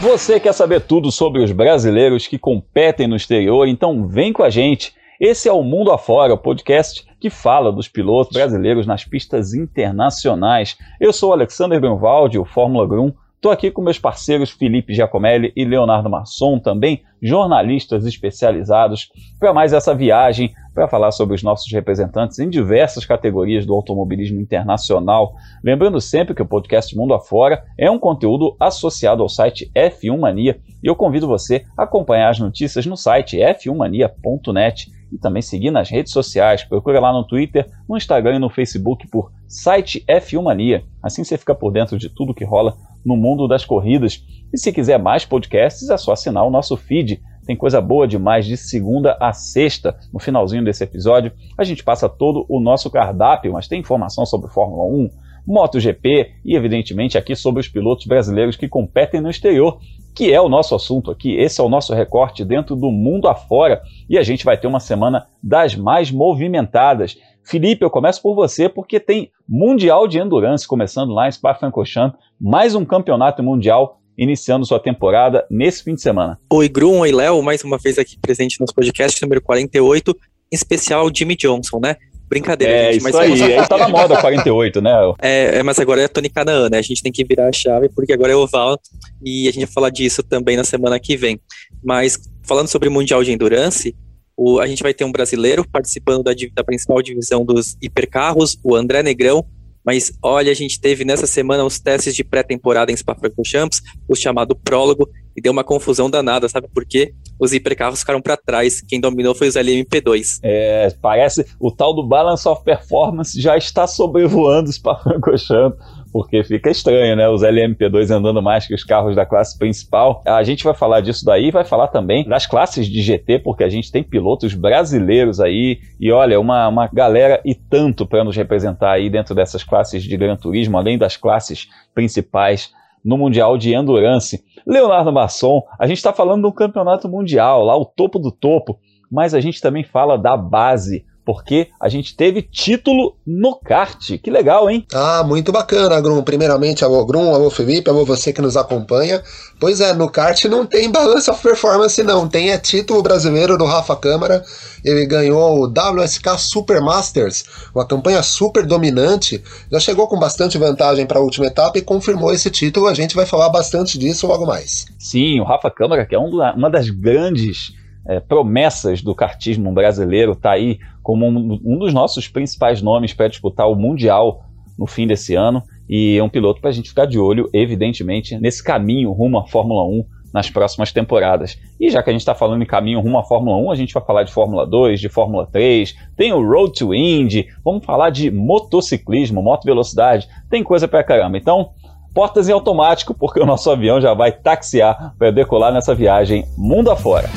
Você quer saber tudo sobre os brasileiros que competem no exterior? Então vem com a gente. Esse é o Mundo Afora, o podcast que fala dos pilotos brasileiros nas pistas internacionais. Eu sou Alexander Grunwald, o Fórmula Grum. Estou aqui com meus parceiros Felipe Giacomelli e Leonardo Masson, também jornalistas especializados, para mais essa viagem para falar sobre os nossos representantes em diversas categorias do automobilismo internacional. Lembrando sempre que o podcast Mundo Afora é um conteúdo associado ao site F1 Mania e eu convido você a acompanhar as notícias no site f1mania.net e também seguir nas redes sociais. Procura lá no Twitter, no Instagram e no Facebook por site F1 Mania. Assim você fica por dentro de tudo que rola no mundo das corridas. E se quiser mais podcasts, é só assinar o nosso feed. Tem coisa boa demais de segunda a sexta. No finalzinho desse episódio, a gente passa todo o nosso cardápio, mas tem informação sobre Fórmula 1, MotoGP e, evidentemente, aqui sobre os pilotos brasileiros que competem no exterior, que é o nosso assunto aqui. Esse é o nosso recorte dentro do mundo afora e a gente vai ter uma semana das mais movimentadas. Felipe, eu começo por você porque tem Mundial de Endurance começando lá em Spa-Francorchamps, mais um campeonato mundial iniciando sua temporada nesse fim de semana. Oi, Grum, oi, Léo, mais uma vez aqui presente no nosso podcast número 48, em especial Jimmy Johnson, né? Brincadeira, é, gente. Isso mas aí, aí tá na moda 48, né? É, é, mas agora é Tony Canaan, né? A gente tem que virar a chave, porque agora é oval, e a gente vai falar disso também na semana que vem. Mas, falando sobre o Mundial de Endurance, o, a gente vai ter um brasileiro participando da, da principal divisão dos hipercarros, o André Negrão, mas olha, a gente teve nessa semana os testes de pré-temporada em Spa-Francorchamps, o chamado prólogo, e deu uma confusão danada, sabe por quê? Os hipercarros ficaram para trás, quem dominou foi os LMP2. É, parece o tal do Balance of Performance já está sobrevoando Spa-Francorchamps porque fica estranho, né? Os LMP2 andando mais que os carros da classe principal. A gente vai falar disso daí, vai falar também das classes de GT, porque a gente tem pilotos brasileiros aí, e olha, uma, uma galera e tanto para nos representar aí dentro dessas classes de Gran Turismo, além das classes principais no Mundial de Endurance. Leonardo Masson, a gente está falando um campeonato mundial, lá o topo do topo, mas a gente também fala da base, porque a gente teve título no kart. Que legal, hein? Ah, muito bacana, Grum. Primeiramente, alô Grum, alô Felipe, alô você que nos acompanha. Pois é, no kart não tem balance of performance, não. Tem é título brasileiro do Rafa Câmara. Ele ganhou o WSK Super Masters, uma campanha super dominante. Já chegou com bastante vantagem para a última etapa e confirmou esse título. A gente vai falar bastante disso logo mais. Sim, o Rafa Câmara, que é uma das grandes é, promessas do kartismo brasileiro, está aí como um, um, dos nossos principais nomes para disputar o Mundial no fim desse ano. E é um piloto para a gente ficar de olho, evidentemente, nesse caminho rumo à Fórmula 1 nas próximas temporadas. E já que a gente está falando em caminho rumo à Fórmula 1, a gente vai falar de Fórmula 2, de Fórmula 3, tem o Road to Indy, vamos falar de motociclismo, moto velocidade, tem coisa para caramba. Então, portas em automático, porque o nosso avião já vai taxiar para decolar nessa viagem mundo afora.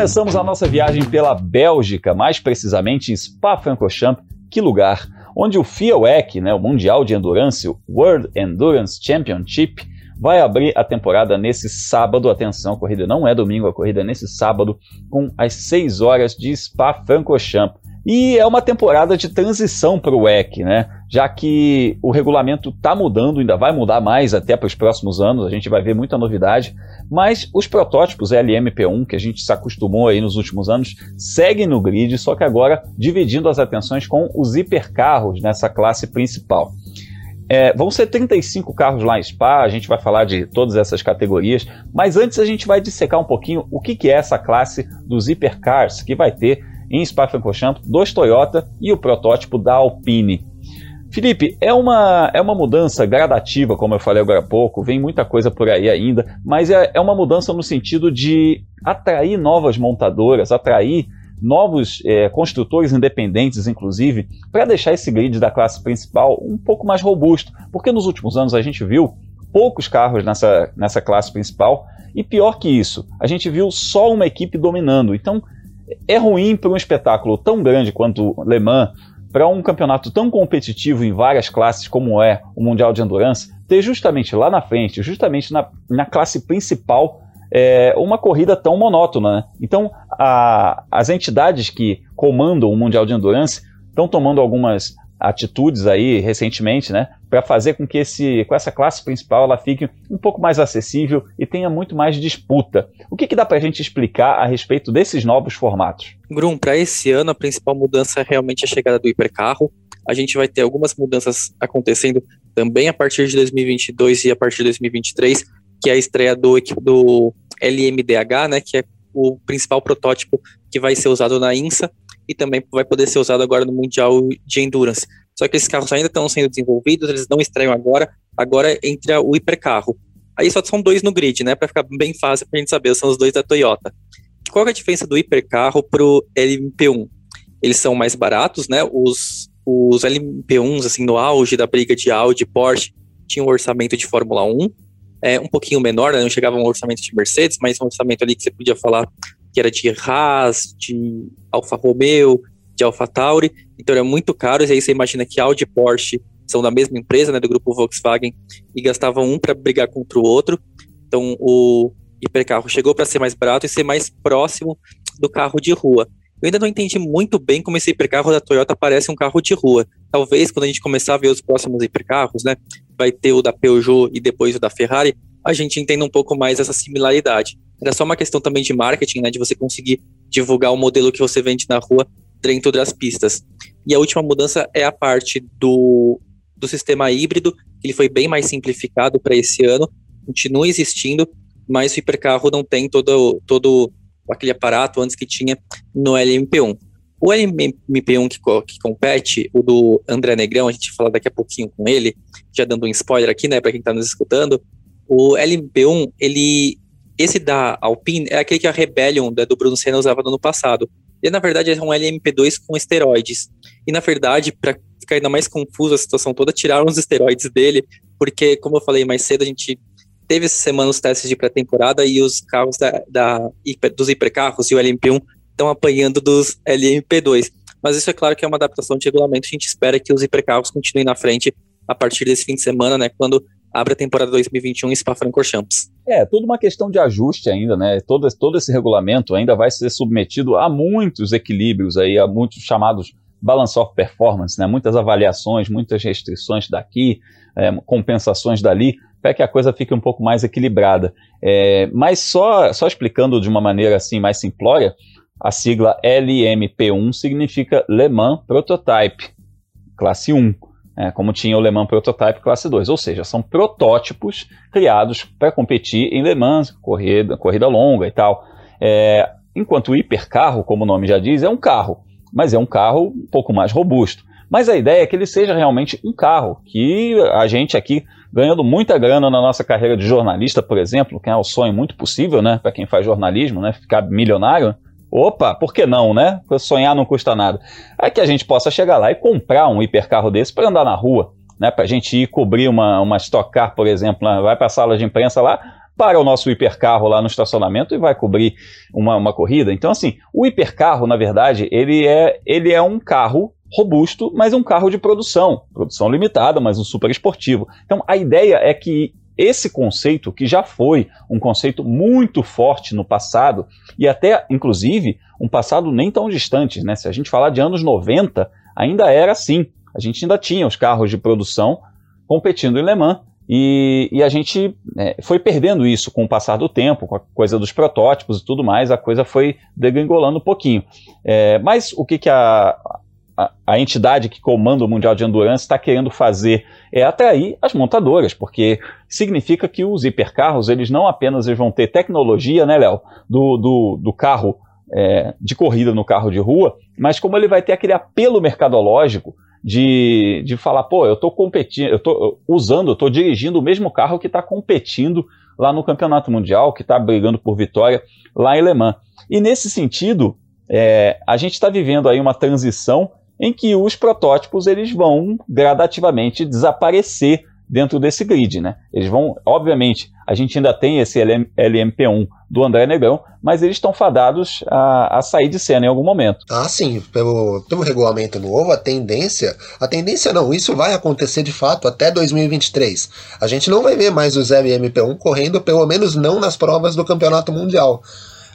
Começamos a nossa viagem pela Bélgica, mais precisamente em Spa-Francorchamps, que lugar, onde o FIA-WEC, né, o Mundial de Endurance, o World Endurance Championship, vai abrir a temporada nesse sábado. Atenção, a corrida não é domingo, a corrida é nesse sábado, com as 6 horas de Spa-Francorchamps. E é uma temporada de transição para o WEC, né? Já que o regulamento está mudando, ainda vai mudar mais até para os próximos anos, a gente vai ver muita novidade. Mas os protótipos LMP1, que a gente se acostumou aí nos últimos anos, seguem no grid, só que agora dividindo as atenções com os hipercarros nessa classe principal. É, vão ser 35 carros lá em Spa, a gente vai falar de todas essas categorias, mas antes a gente vai dissecar um pouquinho o que, que é essa classe dos hipercars, que vai ter em Spa-Francorchamps dois Toyota e o protótipo da Alpine. Felipe, é uma, é uma mudança gradativa, como eu falei agora há pouco, vem muita coisa por aí ainda, mas é, é uma mudança no sentido de atrair novas montadoras, atrair novos é, construtores independentes, inclusive, para deixar esse grid da classe principal um pouco mais robusto, porque nos últimos anos a gente viu poucos carros nessa, nessa classe principal, e pior que isso, a gente viu só uma equipe dominando. Então, é ruim para um espetáculo tão grande quanto Le Mans, para um campeonato tão competitivo em várias classes como é o Mundial de Endurance, ter justamente lá na frente, justamente na, na classe principal, é, uma corrida tão monótona. Né? Então, a, as entidades que comandam o Mundial de Endurance estão tomando algumas atitudes aí recentemente, né, para fazer com que esse, com essa classe principal ela fique um pouco mais acessível e tenha muito mais disputa. O que, que dá para a gente explicar a respeito desses novos formatos? Grum, para esse ano a principal mudança é realmente a chegada do hipercarro. A gente vai ter algumas mudanças acontecendo também a partir de 2022 e a partir de 2023, que é a estreia do, do LMDH, né, que é o principal protótipo que vai ser usado na INSA e também vai poder ser usado agora no Mundial de Endurance. Só que esses carros ainda estão sendo desenvolvidos, eles não estreiam agora, agora entra o hipercarro. Aí só são dois no grid, né, para ficar bem fácil para a gente saber, são os dois da Toyota. Qual é a diferença do hipercarro para o LMP1? Eles são mais baratos, né, os, os LMP1s, assim, no auge da briga de Audi Porsche, tinham um orçamento de Fórmula 1, é, um pouquinho menor, né, não chegava um orçamento de Mercedes, mas um orçamento ali que você podia falar que era de Haas, de Alfa Romeo, de Alfa Tauri, então era muito caro, e aí você imagina que Audi e Porsche são da mesma empresa, né, do grupo Volkswagen, e gastavam um para brigar contra o outro, então o hipercarro chegou para ser mais barato e ser mais próximo do carro de rua. Eu ainda não entendi muito bem como esse hipercarro da Toyota parece um carro de rua. Talvez quando a gente começar a ver os próximos hipercarros, né, vai ter o da Peugeot e depois o da Ferrari, a gente entenda um pouco mais essa similaridade. Era só uma questão também de marketing, né? De você conseguir divulgar o modelo que você vende na rua dentro das pistas. E a última mudança é a parte do, do sistema híbrido, ele foi bem mais simplificado para esse ano, continua existindo, mas o hipercarro não tem todo, todo aquele aparato antes que tinha no LMP1. O LMP1 que, que compete, o do André Negrão, a gente fala daqui a pouquinho com ele, já dando um spoiler aqui, né, para quem está nos escutando, o LMP1, ele esse da Alpine é aquele que a Rebellion da, do Bruno Senna usava no ano passado. Ele, na verdade, é um LMP2 com esteroides. E, na verdade, para ficar ainda mais confuso a situação toda, tiraram os esteroides dele, porque, como eu falei mais cedo, a gente teve essa semana os testes de pré-temporada e os carros da, da, dos hipercarros e o LMP1 estão apanhando dos LMP2. Mas isso é claro que é uma adaptação de regulamento. A gente espera que os hipercarros continuem na frente a partir desse fim de semana, né? Quando abre a temporada 2021 em Spa-Francorchamps. É, tudo uma questão de ajuste ainda, né? Todo, todo esse regulamento ainda vai ser submetido a muitos equilíbrios aí, a muitos chamados balance of performance, né? Muitas avaliações, muitas restrições daqui, é, compensações dali, para que a coisa fique um pouco mais equilibrada. É, mas só, só explicando de uma maneira assim mais simplória, a sigla LMP1 significa Le Mans Prototype, classe 1 é, como tinha o Le Mans Prototype Classe 2, ou seja, são protótipos criados para competir em Le Mans, corrida, corrida longa e tal. É, enquanto o hipercarro, como o nome já diz, é um carro, mas é um carro um pouco mais robusto. Mas a ideia é que ele seja realmente um carro, que a gente aqui, ganhando muita grana na nossa carreira de jornalista, por exemplo, que é um sonho muito possível, né, para quem faz jornalismo, né, ficar milionário, Opa, por que não, né? Sonhar não custa nada. É que a gente possa chegar lá e comprar um hipercarro desse para andar na rua, né? Para a gente ir cobrir uma, uma Stock Car, por exemplo, né? vai para a sala de imprensa lá, para o nosso hipercarro lá no estacionamento e vai cobrir uma, uma corrida. Então, assim, o hipercarro, na verdade, ele é, ele é um carro robusto, mas um carro de produção. Produção limitada, mas um super esportivo. Então, a ideia é que esse conceito, que já foi um conceito muito forte no passado, e até, inclusive, um passado nem tão distante, né? Se a gente falar de anos 90, ainda era assim. A gente ainda tinha os carros de produção competindo em Le Mans, e, e a gente é, foi perdendo isso com o passar do tempo, com a coisa dos protótipos e tudo mais, a coisa foi degringolando um pouquinho. É, mas o que, que a, a, entidade que comanda o Mundial de Endurance está querendo fazer é atrair as montadoras, porque significa que os hipercarros eles não apenas vão ter tecnologia, né, Léo, do, do, do carro é, de corrida no carro de rua, mas como ele vai ter aquele apelo mercadológico de, de falar, pô, eu estou competindo, eu estou usando, eu estou dirigindo o mesmo carro que está competindo lá no Campeonato Mundial, que está brigando por vitória lá em Le Mans. E nesse sentido, é, a gente está vivendo aí uma transição em que os protótipos eles vão gradativamente desaparecer dentro desse grid, né? Eles vão, obviamente, a gente ainda tem esse LM, LMP1 do André Negrão, mas eles estão fadados a, a, sair de cena em algum momento. Ah, sim, pelo, pelo regulamento novo, a tendência, a tendência não, isso vai acontecer de fato até 2023. A gente não vai ver mais os LMP1 correndo, pelo menos não nas provas do Campeonato Mundial.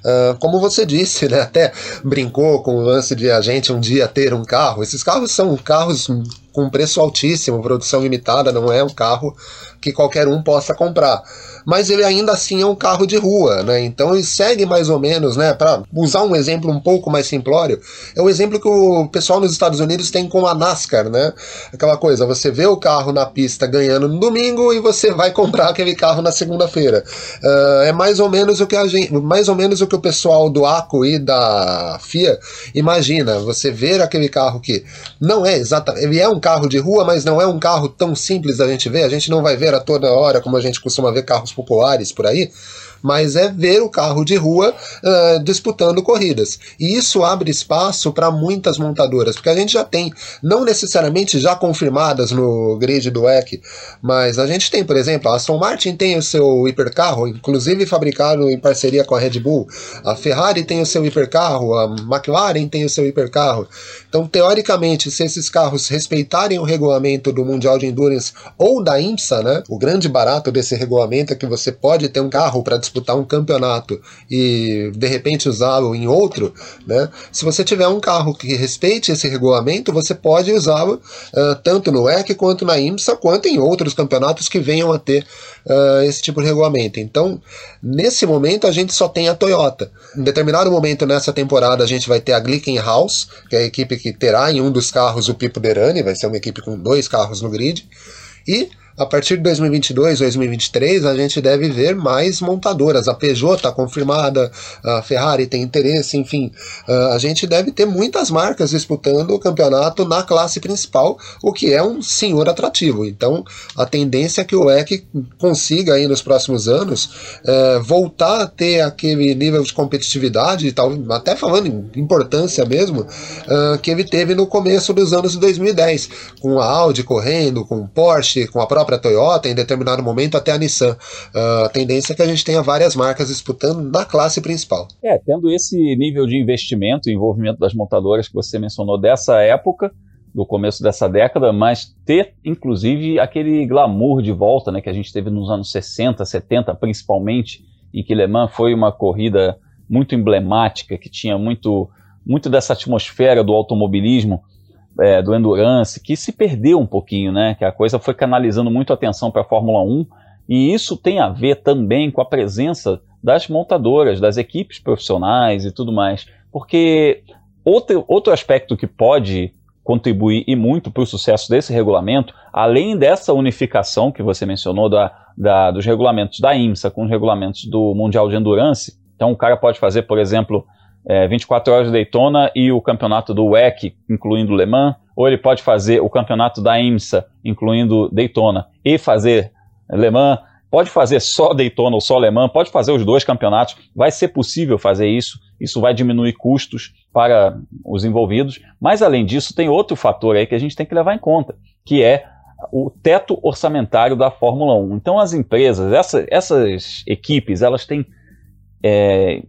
Uh, como você disse, né, até brincou com o lance de a gente um dia ter um carro. Esses carros são carros com preço altíssimo, produção limitada, não é um carro que qualquer um possa comprar. Mas ele ainda assim é um carro de rua, né? Então ele segue mais ou menos, né? Para usar um exemplo um pouco mais simplório, é o exemplo que o pessoal nos Estados Unidos tem com a NASCAR, né? Aquela coisa, você vê o carro na pista ganhando no domingo e você vai comprar aquele carro na segunda-feira. Uh, é mais ou menos o que a gente, mais ou menos o que o pessoal do ACO e da FIA imagina. Você ver aquele carro que não é exatamente, ele é um carro de rua, mas não é um carro tão simples da gente ver. A gente não vai ver a toda hora como a gente costuma ver carros populares por aí mas é ver o carro de rua uh, disputando corridas. E isso abre espaço para muitas montadoras, porque a gente já tem, não necessariamente já confirmadas no grid do WEC, mas a gente tem, por exemplo, a Aston Martin tem o seu hipercarro, inclusive fabricado em parceria com a Red Bull, a Ferrari tem o seu hipercarro, a McLaren tem o seu hipercarro. Então, teoricamente, se esses carros respeitarem o regulamento do Mundial de Endurance ou da IMSA, né, o grande barato desse regulamento é que você pode ter um carro para disputar disputar um campeonato e de repente usá-lo em outro, né? Se você tiver um carro que respeite esse regulamento, você pode usá-lo uh, tanto no EC quanto na IMSA, quanto em outros campeonatos que venham a ter uh, esse tipo de regulamento. Então, nesse momento, a gente só tem a Toyota. Em determinado momento nessa temporada, a gente vai ter a Glickenhaus, que é a equipe que terá em um dos carros o Pipo Derani, vai ser uma equipe com dois carros no grid. E a partir de 2022, 2023, a gente deve ver mais montadoras. A Peugeot está confirmada, a Ferrari tem interesse, enfim. A gente deve ter muitas marcas disputando o campeonato na classe principal, o que é um senhor atrativo. Então, a tendência é que o EC consiga aí nos próximos anos é, voltar a ter aquele nível de competitividade, tal, até falando em importância mesmo, é, que ele teve no começo dos anos de 2010, com a Audi correndo, com o Porsche, com a própria própria Toyota, em determinado momento até a Nissan. Uh, a tendência é que a gente tenha várias marcas disputando na classe principal. É, tendo esse nível de investimento e envolvimento das montadoras que você mencionou dessa época, do começo dessa década, mas ter inclusive aquele glamour de volta né, que a gente teve nos anos 60, 70, principalmente, em que Le Mans foi uma corrida muito emblemática, que tinha muito, muito dessa atmosfera do automobilismo é, do Endurance, que se perdeu um pouquinho, né? Que a coisa foi canalizando muito atenção para a Fórmula 1, e isso tem a ver também com a presença das montadoras, das equipes profissionais e tudo mais. Porque outro, outro aspecto que pode contribuir e muito para o sucesso desse regulamento, além dessa unificação que você mencionou da, da, dos regulamentos da IMSA com os regulamentos do Mundial de Endurance, então o cara pode fazer, por exemplo, é, 24 horas de Daytona e o campeonato do WEC, incluindo Le Mans, ou ele pode fazer o campeonato da IMSA, incluindo Daytona, e fazer Le Mans, pode fazer só Daytona ou só Le Mans, pode fazer os dois campeonatos, vai ser possível fazer isso, isso vai diminuir custos para os envolvidos, mas além disso tem outro fator aí que a gente tem que levar em conta, que é o teto orçamentário da Fórmula 1. Então as empresas, essa, essas equipes, elas têm é,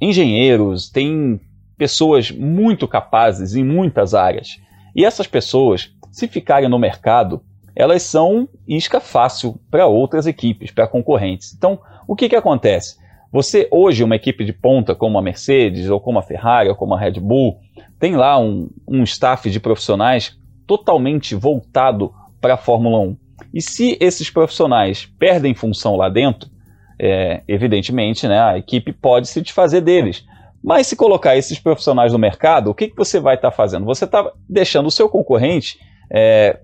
engenheiros, tem pessoas muito capazes em muitas áreas. E essas pessoas, se ficarem no mercado, elas são isca fácil para outras equipes, para concorrentes. Então, o que, que acontece? Você, hoje, uma equipe de ponta como a Mercedes, ou como a Ferrari, ou como a Red Bull, tem lá um, um staff de profissionais totalmente voltado para a Fórmula 1. E se esses profissionais perdem função lá dentro, é, evidentemente, né, a equipe pode se desfazer deles. Mas se colocar esses profissionais no mercado, o que, que você vai estar tá fazendo? Você está deixando o seu concorrente é,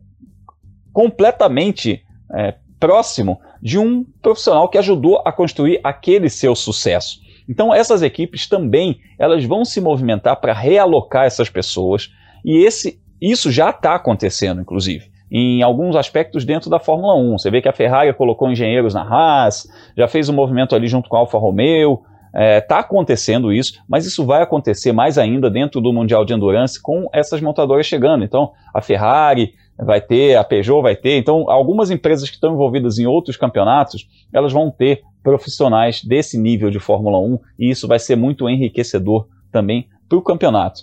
completamente é, próximo de um profissional que ajudou a construir aquele seu sucesso. Então essas equipes também elas vão se movimentar para realocar essas pessoas e esse, isso já está acontecendo, inclusive em alguns aspectos dentro da Fórmula 1. Você vê que a Ferrari colocou engenheiros na Haas, já fez um movimento ali junto com a Alfa Romeo. Está é, tá acontecendo isso, mas isso vai acontecer mais ainda dentro do Mundial de Endurance com essas montadoras chegando. Então, a Ferrari vai ter, a Peugeot vai ter. Então, algumas empresas que estão envolvidas em outros campeonatos, elas vão ter profissionais desse nível de Fórmula 1 e isso vai ser muito enriquecedor também para o campeonato.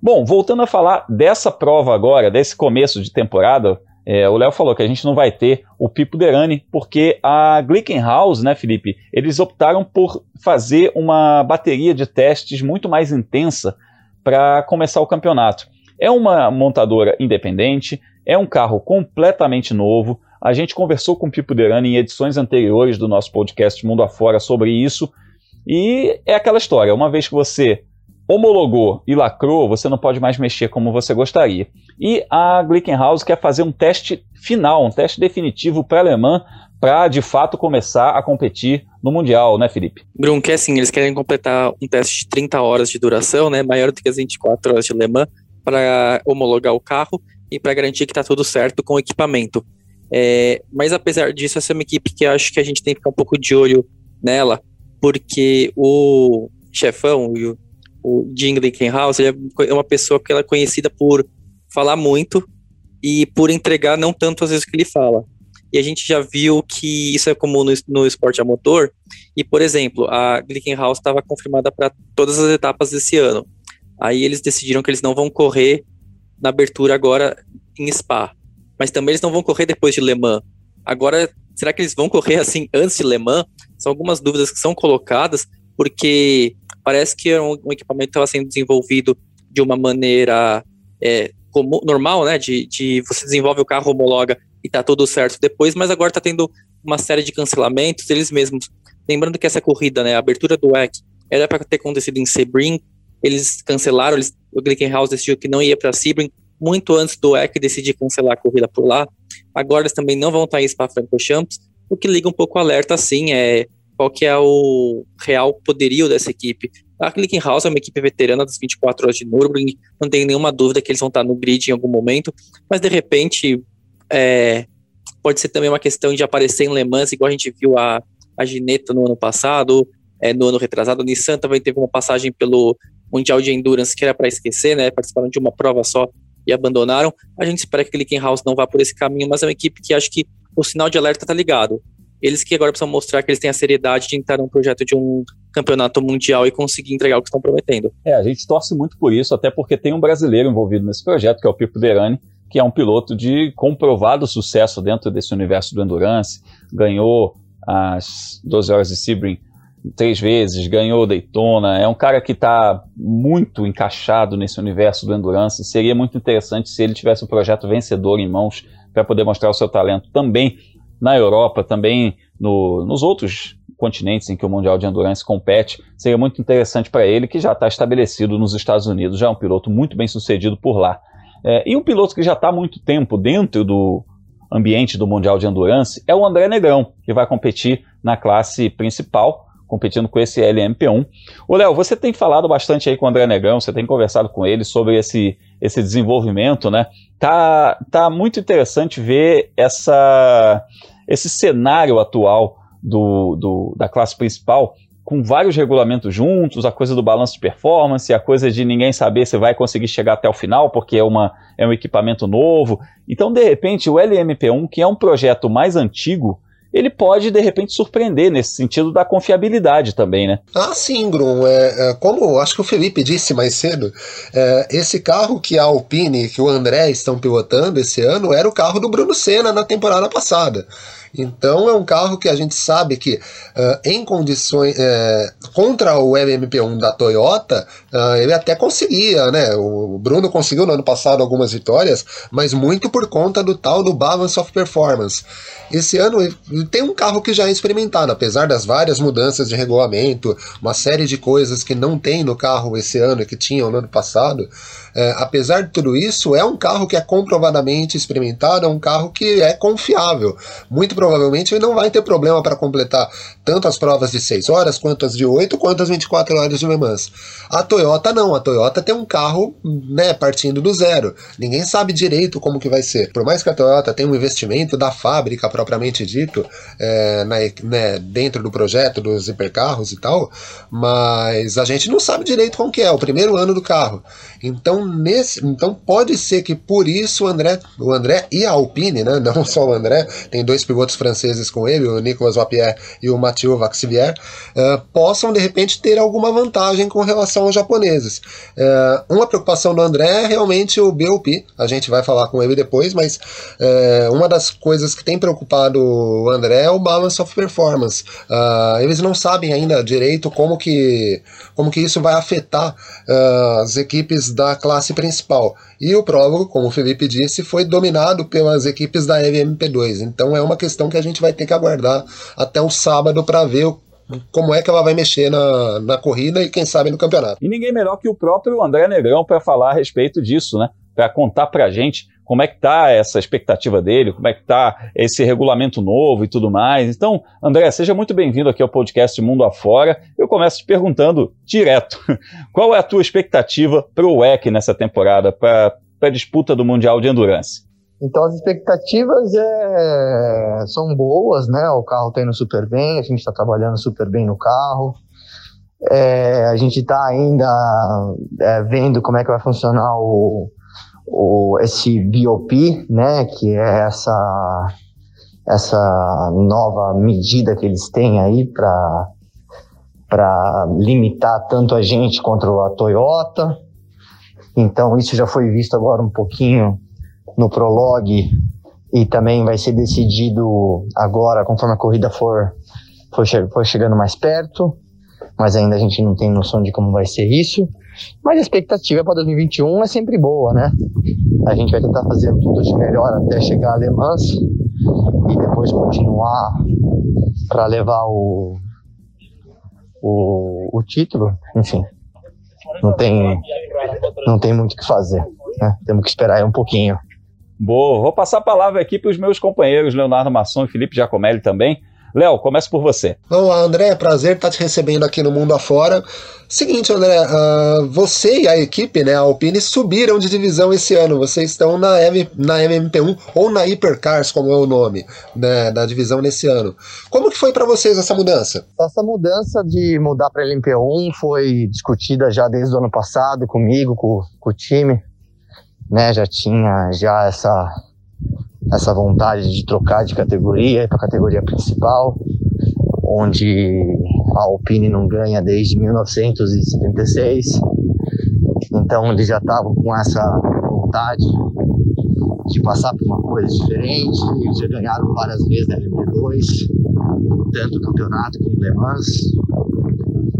Bom, voltando a falar dessa prova agora, desse começo de temporada, é, o Léo falou que a gente não vai ter o Pipo Derani, porque a Glickenhaus, né, Felipe, eles optaram por fazer uma bateria de testes muito mais intensa para começar o campeonato. É uma montadora independente, é um carro completamente novo. A gente conversou com o Pipo Derani em edições anteriores do nosso podcast Mundo Afora sobre isso. E é aquela história: uma vez que você homologou e lacrou, você não pode mais mexer como você gostaria. E a Glickenhaus quer fazer um teste final, um teste definitivo para a alemã, para de fato começar a competir no Mundial, né, Felipe? Brum, que é assim, eles querem completar um teste de 30 horas de duração, né, maior do que as 24 horas de Le Mans, para homologar o carro e para garantir que está tudo certo com o equipamento. É, mas apesar disso, essa é uma equipe que acho que a gente tem que ficar um pouco de olho nela, porque o chefão, o o Jim Glickenhaus, ele é uma pessoa que ela é conhecida por falar muito e por entregar não tanto às vezes o que ele fala. E a gente já viu que isso é comum no, no esporte a motor. E, por exemplo, a Glickenhaus estava confirmada para todas as etapas desse ano. Aí eles decidiram que eles não vão correr na abertura agora em Spa. Mas também eles não vão correr depois de Le Mans. Agora, será que eles vão correr assim antes de Le Mans? São algumas dúvidas que são colocadas, porque Parece que um, um equipamento estava sendo desenvolvido de uma maneira é, comum, normal, né? De, de você desenvolve o carro, homologa e tá tudo certo depois, mas agora está tendo uma série de cancelamentos, eles mesmos. Lembrando que essa corrida, né, a abertura do WEC, era para ter acontecido em Sebring, eles cancelaram, eles, o Glickenhaus decidiu que não ia para Sebring, muito antes do WEC decidir cancelar a corrida por lá. Agora eles também não vão estar em Spa-Francorchamps, o que liga um pouco o alerta, assim, é qual que é o real poderio dessa equipe. A House é uma equipe veterana das 24 horas de Nürburgring, não tem nenhuma dúvida que eles vão estar no grid em algum momento, mas de repente é, pode ser também uma questão de aparecer em Le Mans, igual a gente viu a, a Gineta no ano passado, é, no ano retrasado, a Nissan também teve uma passagem pelo Mundial de Endurance que era para esquecer, né, participaram de uma prova só e abandonaram. A gente espera que House não vá por esse caminho, mas é uma equipe que acho que o sinal de alerta está ligado eles que agora precisam mostrar que eles têm a seriedade de entrar num projeto de um campeonato mundial e conseguir entregar o que estão prometendo. É, a gente torce muito por isso, até porque tem um brasileiro envolvido nesse projeto, que é o Pipo Derani, que é um piloto de comprovado sucesso dentro desse universo do endurance, ganhou as 12 horas de Sebring três vezes, ganhou Daytona, é um cara que está muito encaixado nesse universo do endurance, seria muito interessante se ele tivesse um projeto vencedor em mãos para poder mostrar o seu talento também na Europa, também no, nos outros continentes em que o Mundial de Endurance compete, seria muito interessante para ele, que já está estabelecido nos Estados Unidos, já é um piloto muito bem sucedido por lá. É, e um piloto que já está há muito tempo dentro do ambiente do Mundial de Endurance é o André Negrão, que vai competir na classe principal, competindo com esse LMP1. O Léo, você tem falado bastante aí com o André Negrão, você tem conversado com ele sobre esse, esse desenvolvimento, né? Tá, tá muito interessante ver essa, esse cenário atual do, do, da classe principal com vários regulamentos juntos, a coisa do balanço de performance, a coisa de ninguém saber se vai conseguir chegar até o final, porque é, uma, é um equipamento novo. Então, de repente, o LMP1, que é um projeto mais antigo, ele pode, de repente, surpreender nesse sentido da confiabilidade também, né? Ah, sim, Grum. É, é, como acho que o Felipe disse mais cedo, é, esse carro que a Alpine, que o André estão pilotando esse ano, era o carro do Bruno Senna na temporada passada. Então é um carro que a gente sabe que uh, em condições uh, contra o MMP1 da Toyota uh, ele até conseguia, né? O Bruno conseguiu no ano passado algumas vitórias, mas muito por conta do tal do balance of performance. Esse ano ele tem um carro que já é experimentado, apesar das várias mudanças de regulamento, uma série de coisas que não tem no carro esse ano e que tinham no ano passado. Apesar de tudo isso, é um carro que é comprovadamente experimentado, é um carro que é confiável. Muito provavelmente ele não vai ter problema para completar tanto as provas de 6 horas, quanto as de 8, quanto as 24 horas de Le Mans. A Toyota não, a Toyota tem um carro né, partindo do zero. Ninguém sabe direito como que vai ser. Por mais que a Toyota tenha um investimento da fábrica propriamente dito, é, na, né, dentro do projeto dos hipercarros e tal, mas a gente não sabe direito como que é, o primeiro ano do carro. Então, nesse, então pode ser que por isso o André, o André e a Alpine, né, não só o André, tem dois pilotos franceses com ele, o Nicolas Vapierre e o Mathieu Vaxivier, uh, possam de repente ter alguma vantagem com relação aos japoneses. Uh, uma preocupação do André é realmente o BOP, a gente vai falar com ele depois, mas uh, uma das coisas que tem preocupado o André é o balance of performance. eles não sabem ainda direito como que, como que isso vai afetar as equipes da classe principal. E o prólogo, como o Felipe disse, foi dominado pelas equipes da LMP2. Então é uma questão que a gente vai ter que aguardar até o sábado para ver como é que ela vai mexer na, na corrida e quem sabe no campeonato. E ninguém melhor que o próprio André Negrão para falar a respeito disso, né? Para contar para a gente como é que está essa expectativa dele, como é que está esse regulamento novo e tudo mais. Então, André, seja muito bem-vindo aqui ao podcast Mundo Afora. Eu começo te perguntando direto, qual é a tua expectativa para o WEC nessa temporada, para a disputa do Mundial de Endurance? Então as expectativas é, são boas, né? O carro está indo super bem, a gente está trabalhando super bem no carro. É, a gente está ainda é, vendo como é que vai funcionar o, o, esse BOP, né, que é essa, essa nova medida que eles têm aí para para limitar tanto a gente quanto a Toyota. Então isso já foi visto agora um pouquinho no prologue e também vai ser decidido agora conforme a corrida for, for, for chegando mais perto, mas ainda a gente não tem noção de como vai ser isso. Mas a expectativa para 2021 é sempre boa, né? A gente vai tentar fazer tudo de melhor até chegar a Le Mans e depois continuar para levar o, o, o título. Enfim, não tem, não tem muito o que fazer. Né? Temos que esperar aí um pouquinho. Boa, vou passar a palavra aqui para os meus companheiros Leonardo Masson e Felipe Giacomelli também Léo, começa por você. Vamos lá, André, prazer estar te recebendo aqui no Mundo Afora. Seguinte, André, uh, você e a equipe, né, a Alpine, subiram de divisão esse ano. Vocês estão na, M, na MMP1 ou na Hypercars, como é o nome né, da divisão nesse ano. Como que foi para vocês essa mudança? Essa mudança de mudar para a LMP1 foi discutida já desde o ano passado comigo, com, com o time. Né, já tinha já essa essa vontade de trocar de categoria para a categoria principal, onde a Alpine não ganha desde 1976. Então eles já estavam com essa vontade de passar por uma coisa diferente. Eles já ganharam várias vezes na LP2, tanto campeonato como Le Mans.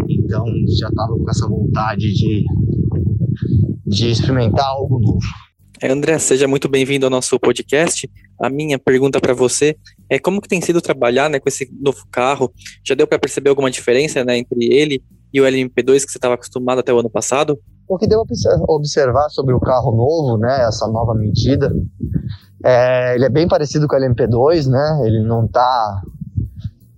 Então eles já estavam com essa vontade de, de experimentar algo novo. André, seja muito bem-vindo ao nosso podcast. A minha pergunta para você é como que tem sido trabalhar né, com esse novo carro? Já deu para perceber alguma diferença né, entre ele e o LMP2 que você estava acostumado até o ano passado? O que deu observar sobre o carro novo, né, essa nova medida, é, ele é bem parecido com o LMP2, né? Ele não tá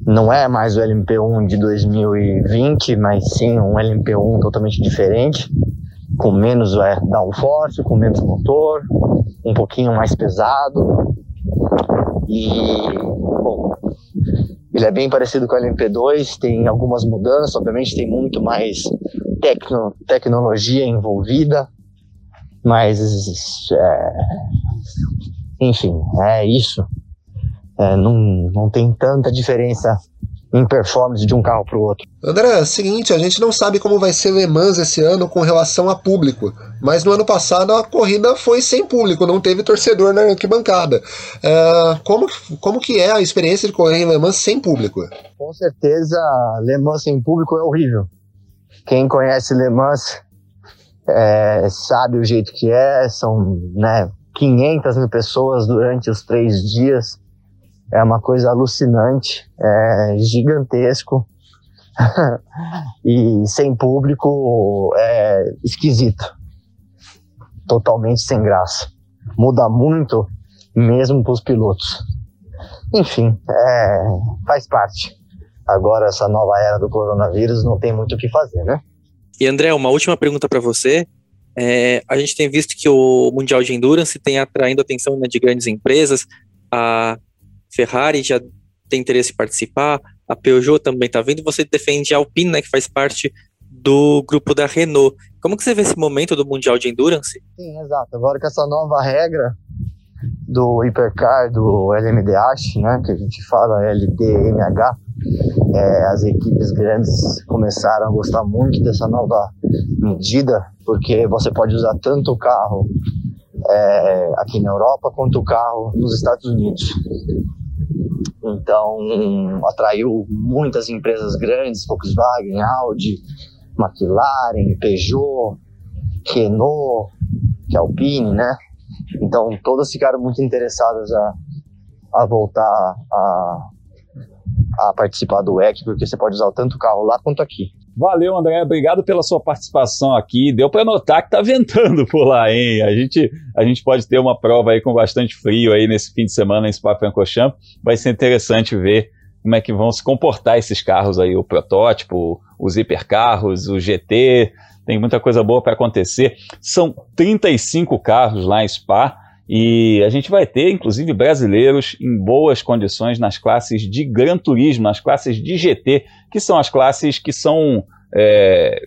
não é mais o LMP1 de 2020, mas sim um LMP1 totalmente diferente com menos é, downforce, com menos motor, um pouquinho mais pesado. E, bom, ele é bem parecido com o LMP2, tem algumas mudanças, obviamente tem muito mais tecno, tecnologia envolvida, mas, é, enfim, é isso. É, não, não tem tanta diferença em performance de um carro para o outro. André, é o seguinte, a gente não sabe como vai ser Le Mans esse ano com relação a público, mas no ano passado a corrida foi sem público, não teve torcedor na arquibancada. É, como, como que é a experiência de correr em Le Mans sem público? Com certeza, Le Mans sem público é horrível. Quem conhece Le Mans é, sabe o jeito que é, são né, 500 mil pessoas durante os três dias é uma coisa alucinante, é gigantesco e sem público é esquisito, totalmente sem graça. Muda muito, mesmo para os pilotos. Enfim, é, faz parte. Agora, essa nova era do coronavírus não tem muito o que fazer, né? E André, uma última pergunta para você. É, a gente tem visto que o Mundial de Endurance tem atraindo atenção né, de grandes empresas. A Ferrari já tem interesse em participar, a Peugeot também está vindo. Você defende a Alpine, né, que faz parte do grupo da Renault. Como que você vê esse momento do Mundial de Endurance? Sim, exato. Agora com essa nova regra do Hipercar, do LMDH, né, que a gente fala LDMH, é, as equipes grandes começaram a gostar muito dessa nova medida, porque você pode usar tanto o carro é, aqui na Europa quanto o carro nos Estados Unidos. Então, atraiu muitas empresas grandes, Volkswagen, Audi, McLaren, Peugeot, Renault, que é Alpine, né? Então, todas ficaram muito interessadas a, a voltar a, a participar do EC, porque você pode usar tanto o carro lá quanto aqui. Valeu, André. Obrigado pela sua participação aqui. Deu para notar que tá ventando por lá, hein? A gente, a gente pode ter uma prova aí com bastante frio aí nesse fim de semana em Spa-Francorchamps. Vai ser interessante ver como é que vão se comportar esses carros aí, o protótipo, os hipercarros, o GT. Tem muita coisa boa para acontecer. São 35 carros lá em Spa. E a gente vai ter, inclusive, brasileiros em boas condições nas classes de Gran Turismo, nas classes de GT, que são as classes que são, é,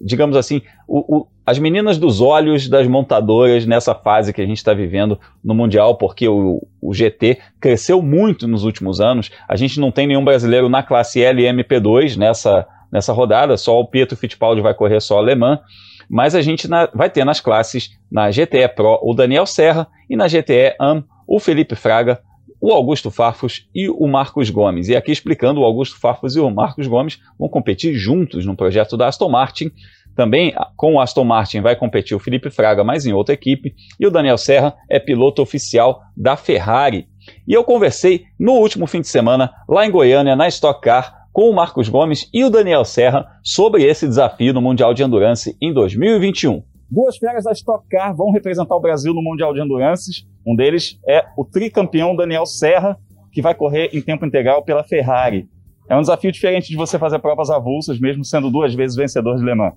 digamos assim, o, o, as meninas dos olhos das montadoras nessa fase que a gente está vivendo no Mundial, porque o, o, GT cresceu muito nos últimos anos. A gente não tem nenhum brasileiro na classe LMP2 nessa, nessa rodada, só o Pietro Fittipaldi vai correr só alemã mas a gente na, vai ter nas classes, na GTE Pro, o Daniel Serra e na GTE AM, o Felipe Fraga, o Augusto Farfus e o Marcos Gomes. E aqui explicando, o Augusto Farfus e o Marcos Gomes vão competir juntos no projeto da Aston Martin. Também com o Aston Martin vai competir o Felipe Fraga, mas em outra equipe. E o Daniel Serra é piloto oficial da Ferrari. E eu conversei no último fim de semana, lá em Goiânia, na Stock Car, com o Marcos Gomes e o Daniel Serra sobre esse desafio no Mundial de Endurance em 2021. Duas feras da Stock Car vão representar o Brasil no Mundial de Endurance. Um deles é o tricampeão Daniel Serra, que vai correr em tempo integral pela Ferrari. É um desafio diferente de você fazer provas avulsas, mesmo sendo duas vezes vencedor de Le Mans.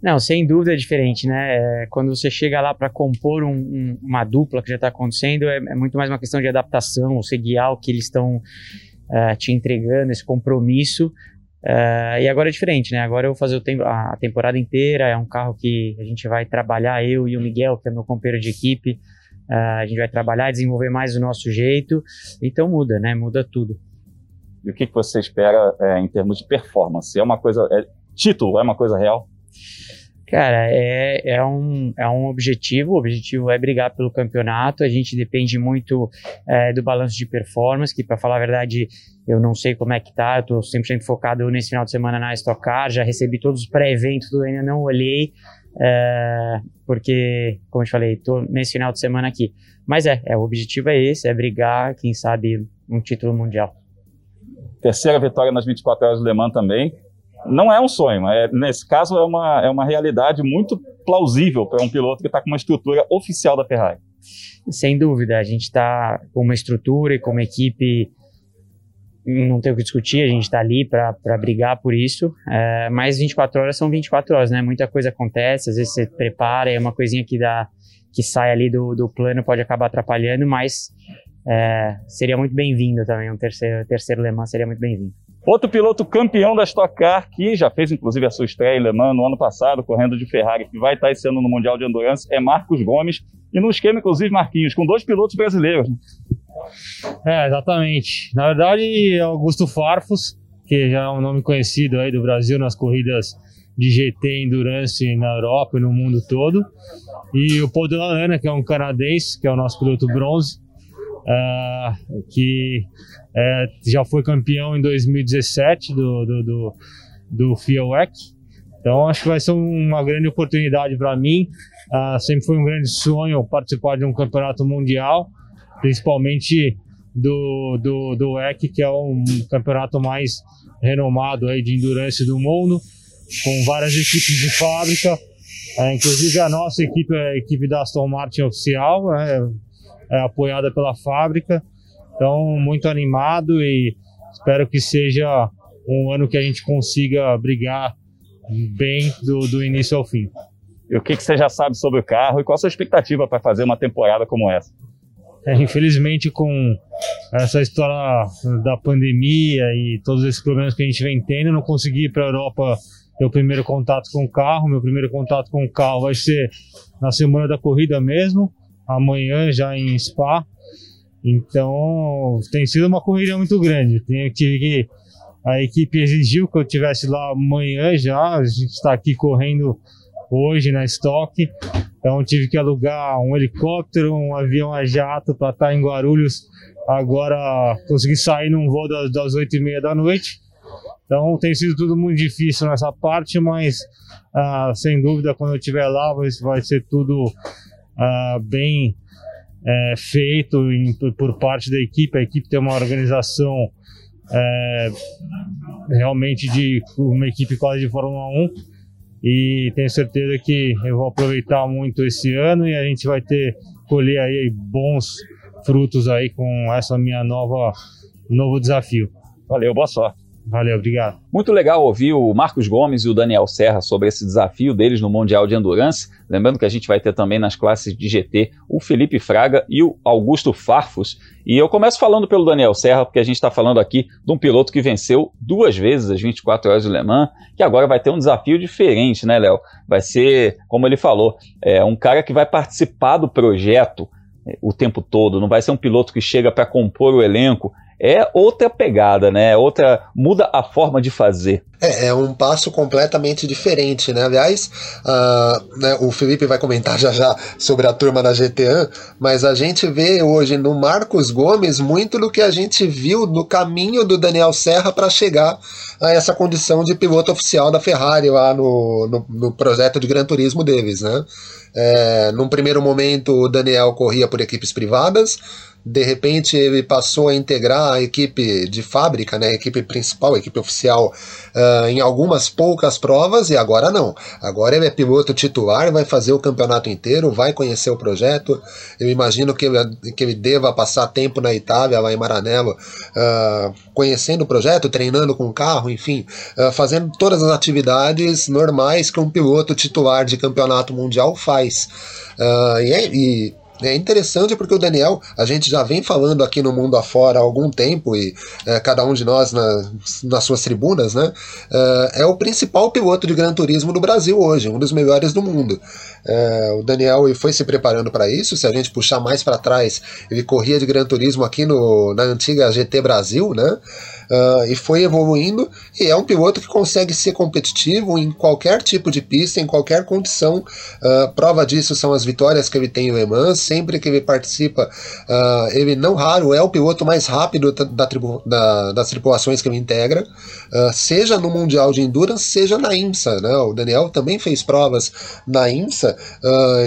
Não, sem dúvida é diferente, né? É, quando você chega lá para compor um, um, uma dupla que já está acontecendo, é, é, muito mais uma questão de adaptação, você guiar o que eles estão uh, te entregando esse compromisso. Uh, e agora é diferente, né? Agora eu vou fazer a temporada inteira. É um carro que a gente vai trabalhar, eu e o Miguel, que é meu companheiro de equipe. Uh, a gente vai trabalhar, desenvolver mais do nosso jeito. Então muda, né? Muda tudo. E o que, que você espera é, em termos de performance? É uma coisa. É, título é uma coisa real? Cara, é, é, um, é um objetivo. O objetivo é brigar pelo campeonato. A gente depende muito é, do balanço de performance, que, para falar a verdade, eu não sei como é que tá. Eu tô 100% focado nesse final de semana na Stock Car. Já recebi todos os pré-eventos, ainda não olhei, é, porque, como eu te falei, tô nesse final de semana aqui. Mas é, é, o objetivo é esse: é brigar, quem sabe, um título mundial. Terceira vitória nas 24 horas do Le Mans também não é um sonho, é, nesse caso é uma, é uma realidade muito plausível para um piloto que está com uma estrutura oficial da Ferrari. Sem dúvida, a gente está com uma estrutura e com uma equipe, não tem o que discutir, a gente está ali para brigar por isso, é, mas 24 horas são 24 horas, né? Muita coisa acontece, às vezes você prepara, é uma coisinha que dá que sai ali do, do plano pode acabar atrapalhando, mas é, seria muito bem-vindo também, um terceiro, terceiro Le Mans seria muito bem-vindo. Outro piloto campeão da Stock Car, que já fez inclusive a sua estreia em Le Mans no ano passado, correndo de Ferrari, que vai estar esse ano no Mundial de Endurance, é Marcos Gomes. E no esquema, inclusive, Marquinhos, com dois pilotos brasileiros. É, exatamente. Na verdade, Augusto Farfus, que já é um nome conhecido aí do Brasil nas corridas de GT Endurance na Europa e no mundo todo. E o Paul Delalana, que é um canadense, que é o nosso piloto bronze, uh, que é, já foi campeão em 2017 do, do, do, do FIA-WEC. Então acho que vai ser uma grande oportunidade para mim. Uh, sempre foi um grande sonho participar de um campeonato mundial, principalmente do, do, do WEC, que é um campeonato mais renomado aí de endurance do mundo, com várias equipes de fábrica. É, inclusive a nossa equipe é a equipe da Aston Martin oficial, é, é apoiada pela fábrica. Então, muito animado e espero que seja um ano que a gente consiga brigar bem do, do início ao fim. E o que, que você já sabe sobre o carro e qual a sua expectativa para fazer uma temporada como essa? É, infelizmente, com essa história da pandemia e todos esses problemas que a gente vem tendo, não consegui ir para a Europa ter o primeiro contato com o carro. Meu primeiro contato com o carro vai ser na semana da corrida mesmo, amanhã já em Spa. Então, tem sido uma corrida muito grande. Tenho que a equipe exigiu que eu tivesse lá amanhã já. A gente está aqui correndo hoje na estoque. Então tive que alugar um helicóptero, um avião a jato para estar tá em Guarulhos. Agora consegui sair num voo das, 8 e meia da noite. Então tem sido tudo muito difícil nessa parte, mas ah, sem dúvida quando eu estiver lá vai ser tudo ah, bem é, feito em, por parte da equipe. A equipe tem uma organização é, realmente de uma equipe quase de Fórmula 1 e tenho certeza que eu vou aproveitar muito esse ano e a gente vai ter colher aí bons frutos aí com essa minha nova novo desafio. Valeu, boa sorte. Valeu, obrigado. Muito legal ouvir o Marcos Gomes e o Daniel Serra sobre esse desafio deles no Mundial de Endurance. Lembrando que a gente vai ter também nas classes de GT o Felipe Fraga e o Augusto Farfus. E eu começo falando pelo Daniel Serra, porque a gente está falando aqui de um piloto que venceu duas vezes as 24 horas de Le Mans, que agora vai ter um desafio diferente, né, Léo? Vai ser, como ele falou, é um cara que vai participar do projeto é, o tempo todo, não vai ser um piloto que chega para compor o elenco, é outra pegada, né? Outra muda a forma de fazer. É, é um passo completamente diferente, né? Aliás, uh, né, o Felipe vai comentar já já sobre a turma da GTA, mas a gente vê hoje no Marcos Gomes muito do que a gente viu no caminho do Daniel Serra para chegar a essa condição de piloto oficial da Ferrari lá no, no, no projeto de Gran Turismo deles, né? É, num primeiro momento, o Daniel corria por equipes privadas, de repente ele passou a integrar a equipe de fábrica, né, a equipe principal, a equipe oficial, uh, em algumas poucas provas, e agora não. Agora ele é piloto titular, vai fazer o campeonato inteiro, vai conhecer o projeto. Eu imagino que ele, que ele deva passar tempo na Itália, lá em Maranello, uh, conhecendo o projeto, treinando com o carro, enfim, uh, fazendo todas as atividades normais que um piloto titular de campeonato mundial faz. e, é, e é interessante porque o Daniel, a gente já vem falando aqui no mundo afora há algum tempo, e é, cada um de nós na, nas suas tribunas, né? É, é, o principal piloto de Gran Turismo do Brasil hoje, um dos melhores do mundo. É, o Daniel foi se preparando para isso. Se a gente puxar mais para trás, ele corria de Gran Turismo aqui no, na antiga GT Brasil, né? Uh, e foi evoluindo. E é um piloto que consegue ser competitivo em qualquer tipo de pista, em qualquer condição. Uh, prova disso são as vitórias que ele tem em Le Mans. Sempre que ele participa, uh, ele não raro é o piloto mais rápido da, tribu, da, das tripulações que ele integra, seja no Mundial de Endurance, seja na IMSA. Né? O Daniel também fez provas na IMSA,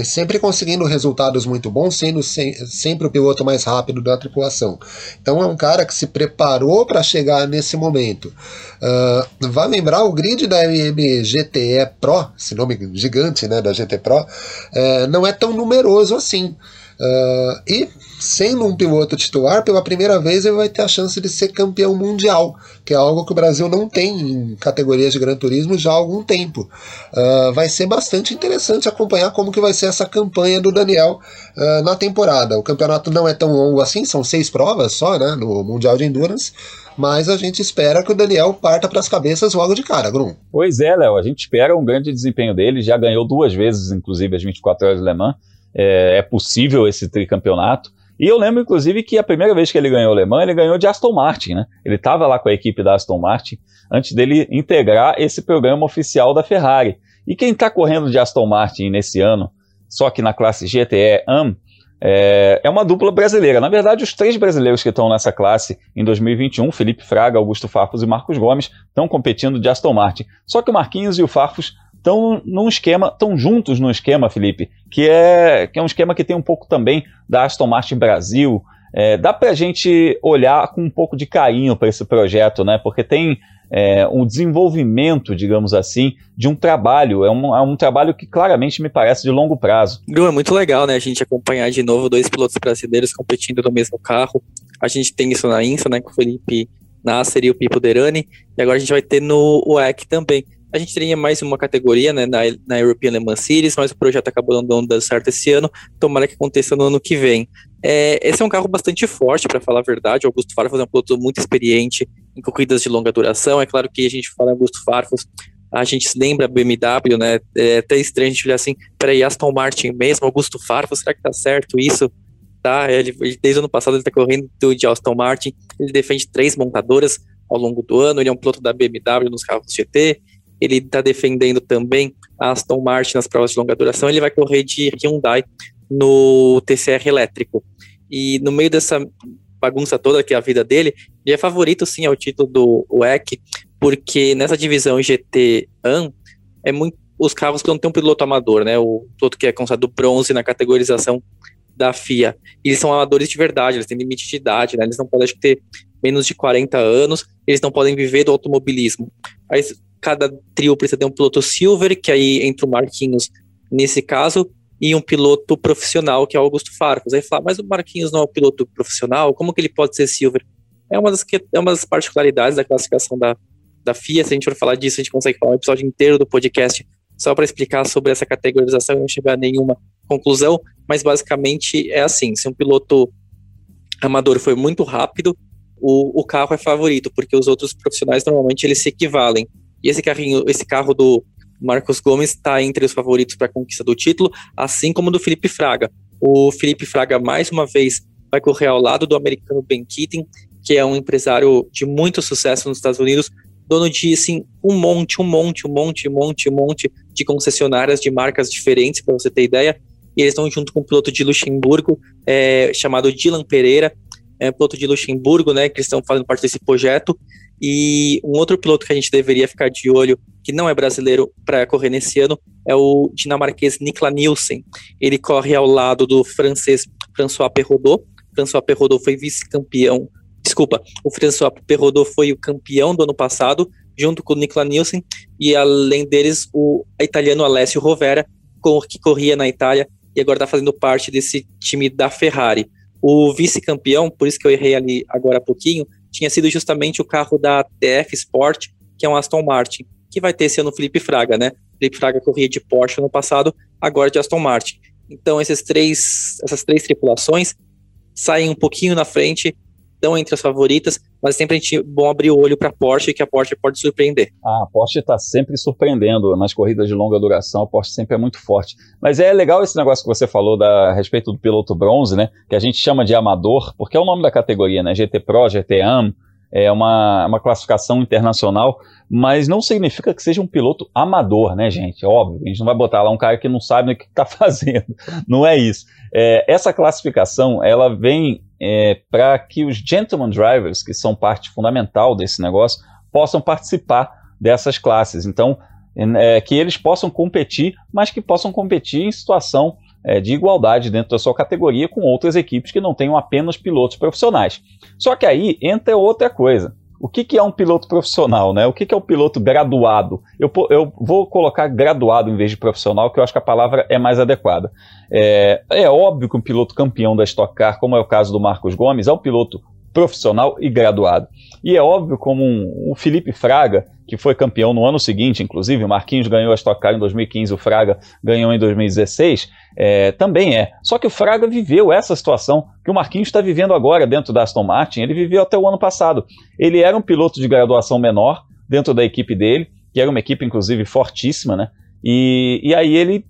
sempre conseguindo resultados muito bons, sendo se, sempre o piloto mais rápido da tripulação. Então é um cara que se preparou para chegar chegar nesse momento. Uh, vai lembrar o grid da MM GTE Pro, esse nome gigante né, da GT Pro, uh, não é tão numeroso assim. Uh, e sendo um piloto titular, pela primeira vez ele vai ter a chance de ser campeão mundial, que é algo que o Brasil não tem em categorias de Gran Turismo já há algum tempo. Uh, vai ser bastante interessante acompanhar como que vai ser essa campanha do Daniel uh, na temporada. O campeonato não é tão longo assim, são seis provas só, né, no Mundial de Endurance, mas a gente espera que o Daniel parta para as cabeças logo de cara, Grum. Pois é, Léo, a gente espera um grande desempenho dele, já ganhou duas vezes, inclusive, as 24 horas de Le Mans, é, é possível esse tricampeonato, e eu lembro, inclusive, que a primeira vez que ele ganhou o Le Mans, ele ganhou de Aston Martin, né? Ele estava lá com a equipe da Aston Martin antes dele integrar esse programa oficial da Ferrari. E quem está correndo de Aston Martin nesse ano, só que na classe GTE AM, é, é, uma dupla brasileira. Na verdade, os três brasileiros que estão nessa classe em 2021, Felipe Fraga, Augusto Farfus e Marcos Gomes, estão competindo de Aston Martin. Só que o Marquinhos e o Farfus estão num esquema, estão juntos num esquema, Felipe, que é, que é um esquema que tem um pouco também da Aston Martin Brasil. É, dá para a gente olhar com um pouco de carinho para esse projeto, né? Porque tem é, um desenvolvimento, digamos assim, de um trabalho. É um, é um trabalho que claramente me parece de longo prazo. Gru, é muito legal, né? A gente acompanhar de novo dois pilotos brasileiros competindo no mesmo carro. A gente tem isso na INSA, né, com o Felipe Nasser e o Pipo Derani, e agora a gente vai ter no UEC também. A gente teria mais uma categoria né, na, na European Le Mans Series, mas o projeto acabou não dando certo esse ano. Tomara que aconteça no ano que vem. É, esse é um carro bastante forte, para falar a verdade. O Augusto Farfus é um piloto muito experiente em corridas de longa duração. É claro que a gente fala Augusto Farfus, a gente se lembra BMW, né? É até estranho a gente olhar assim, peraí, Aston Martin mesmo, Augusto Farfus, será que tá certo isso? Tá, ele, desde o ano passado ele tá correndo de Aston Martin, ele defende três montadoras ao longo do ano, ele é um piloto da BMW nos carros GT, ele está defendendo também a Aston Martin nas provas de longa duração, ele vai correr de Hyundai no TCR elétrico. E no meio dessa bagunça toda que é a vida dele, ele é favorito sim ao título do WEC, porque nessa divisão GT1 é muito os carros que não tem um piloto amador, né? O piloto que é considerado bronze na categorização da FIA. Eles são amadores de verdade, eles têm limite de idade, né? Eles não podem ter menos de 40 anos, eles não podem viver do automobilismo. Aí cada trio precisa ter um piloto silver, que aí entra o Marquinhos nesse caso, e um piloto profissional, que é o Augusto Farfus. Aí fala, mas o Marquinhos não é um piloto profissional, como que ele pode ser silver? É uma das, é uma das particularidades da classificação da, da FIA, se a gente for falar disso, a gente consegue falar um episódio inteiro do podcast só para explicar sobre essa categorização e não chegar a nenhuma conclusão, mas basicamente é assim, se um piloto amador foi muito rápido, o, o carro é favorito, porque os outros profissionais normalmente eles se equivalem. E esse carrinho, esse carro do Marcos Gomes está entre os favoritos para a conquista do título, assim como do Felipe Fraga. O Felipe Fraga, mais uma vez, vai correr ao lado do americano Ben Keating, que é um empresário de muito sucesso nos Estados Unidos, dono de assim, um monte, um monte, um monte, um monte, um monte de concessionárias de marcas diferentes, para você ter ideia. E eles estão junto com um piloto de Luxemburgo, é, chamado Dylan Pereira, é, piloto de Luxemburgo, né, que estão fazendo parte desse projeto. E um outro piloto que a gente deveria ficar de olho, que não é brasileiro para correr nesse ano, é o dinamarquês Nikla Nielsen. Ele corre ao lado do francês François Perrodot. François Perrodot foi vice-campeão. Desculpa, o François Perrodot foi o campeão do ano passado, junto com o Nikla Nielsen, e além deles, o italiano Alessio Rovera, que corria na Itália e agora está fazendo parte desse time da Ferrari. O vice-campeão, por isso que eu errei ali agora há pouquinho, tinha sido justamente o carro da TF Sport, que é um Aston Martin, que vai ter ano o Felipe Fraga, né? Felipe Fraga corria de Porsche no passado, agora de Aston Martin. Então esses três, essas três tripulações saem um pouquinho na frente, estão entre as favoritas, mas sempre a gente bom abrir o olho para a Porsche, que a Porsche pode surpreender. Ah, a Porsche está sempre surpreendendo nas corridas de longa duração, a Porsche sempre é muito forte. Mas é legal esse negócio que você falou da, a respeito do piloto bronze, né? Que a gente chama de amador, porque é o nome da categoria, né? GT Pro, GT Am, é uma, uma classificação internacional, mas não significa que seja um piloto amador, né, gente? Óbvio, a gente não vai botar lá um cara que não sabe o que está fazendo. Não é isso. É, essa classificação, ela vem é, para que os gentleman drivers, que são parte fundamental desse negócio, possam participar dessas classes. Então, é, que eles possam competir, mas que possam competir em situação é, de igualdade dentro da sua categoria com outras equipes que não tenham apenas pilotos profissionais. Só que aí entra outra coisa. O que, que é um piloto profissional, né? O que, que é um piloto graduado? Eu, eu vou colocar graduado em vez de profissional, que eu acho que a palavra é mais adequada. É, é óbvio que um piloto campeão da Stock Car, como é o caso do Marcos Gomes, é um piloto profissional e graduado. E é óbvio como um, o Felipe Fraga, que foi campeão no ano seguinte, inclusive, o Marquinhos ganhou a Stock Car em 2015, o Fraga ganhou em 2016, é, também é. Só que o Fraga viveu essa situação que o Marquinhos está vivendo agora dentro da Aston Martin, ele viveu até o ano passado. Ele era um piloto de graduação menor dentro da equipe dele, que era uma equipe, inclusive, fortíssima, né? E, e aí ele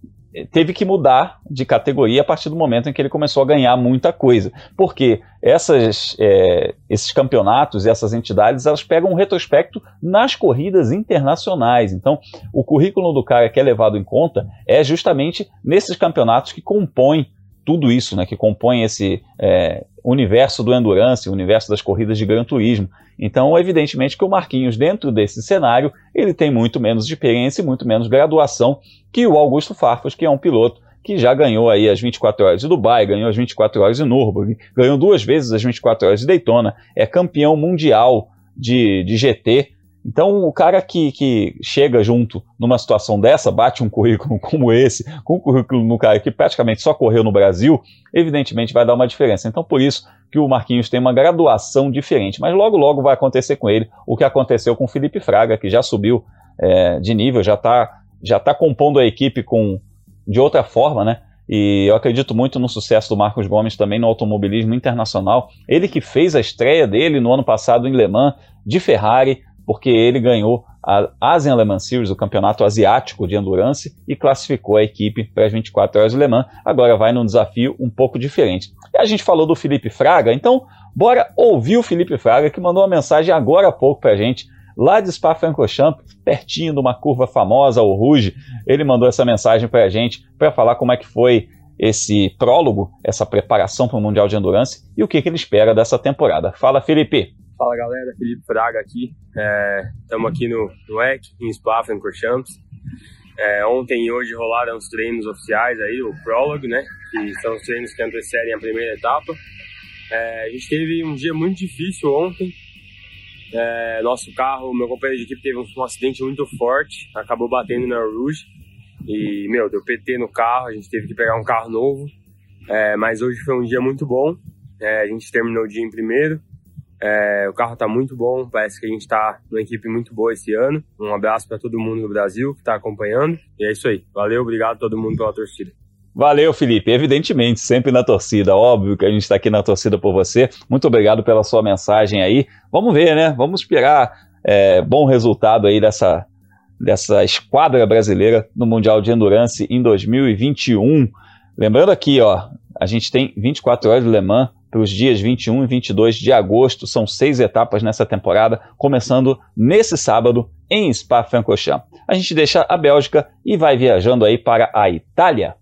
teve que mudar de categoria a partir do momento em que ele começou a ganhar muita coisa. Porque essas, é, esses campeonatos e essas entidades, elas pegam um retrospecto nas corridas internacionais. Então, o currículo do cara que é levado em conta é justamente nesses campeonatos que compõem tudo isso, né, que compõe esse é, universo do endurance, o universo das corridas de Gran Turismo. Então, evidentemente que o Marquinhos, dentro desse cenário, ele tem muito menos experiência e muito menos graduação que o Augusto Farfus, que é um piloto que já ganhou aí as 24 horas de Dubai, ganhou as 24 horas de Nürburgring, ganhou duas vezes as 24 horas de Daytona, é campeão mundial de, de GT. Então, o cara que, que chega junto numa situação dessa, bate um currículo como esse, com um currículo no cara que praticamente só correu no Brasil, evidentemente vai dar uma diferença. Então, por isso que o Marquinhos tem uma graduação diferente. Mas logo, logo vai acontecer com ele o que aconteceu com o Felipe Fraga, que já subiu é, de nível, já está já tá compondo a equipe com de outra forma, né? E eu acredito muito no sucesso do Marcos Gomes também no automobilismo internacional. Ele que fez a estreia dele no ano passado em Le Mans de Ferrari, porque ele ganhou a Asian Le Mans Series, o campeonato asiático de endurance, e classificou a equipe para as 24 horas Le Mans. Agora vai num desafio um pouco diferente. E a gente falou do Felipe Fraga, então bora ouvir o Felipe Fraga que mandou uma mensagem agora há pouco para a gente lá de Spa-Francorchamps, pertinho de uma curva famosa, o Rouge. Ele mandou essa mensagem para a gente para falar como é que foi esse prólogo, essa preparação para o Mundial de Endurance e o que, que ele espera dessa temporada. Fala, Felipe. Fala, galera. Felipe Fraga aqui. Estamos é, aqui no, no EC, em Spa-Francorchamps. É, ontem e hoje rolaram os treinos oficiais aí, o prólogo, né? Que são os treinos que antecedem a primeira etapa. É, a gente teve um dia muito difícil ontem, é, nosso carro, meu companheiro de equipe teve um, um, acidente muito forte, acabou batendo na Rouge e, meu, deu PT no carro, a gente teve que pegar um carro novo. É, mas hoje foi um dia muito bom, é, a gente terminou o dia em primeiro. É, o carro está muito bom, parece que a gente está numa equipe muito boa esse ano. Um abraço para todo mundo no Brasil que está acompanhando. E é isso aí. Valeu, obrigado a todo mundo pela torcida. Valeu, Felipe. Evidentemente, sempre na torcida. Óbvio que a gente está aqui na torcida por você. Muito obrigado pela sua mensagem aí. Vamos ver, né? Vamos esperar é, bom resultado aí dessa, dessa esquadra brasileira no Mundial de Endurance em 2021. Lembrando aqui, ó, a gente tem 24 horas de Le Mans para os dias 21 e 22 de agosto. São seis etapas nessa temporada, começando nesse sábado em Spa-Francorchamps. A gente deixa a Bélgica e vai viajando aí para a Itália.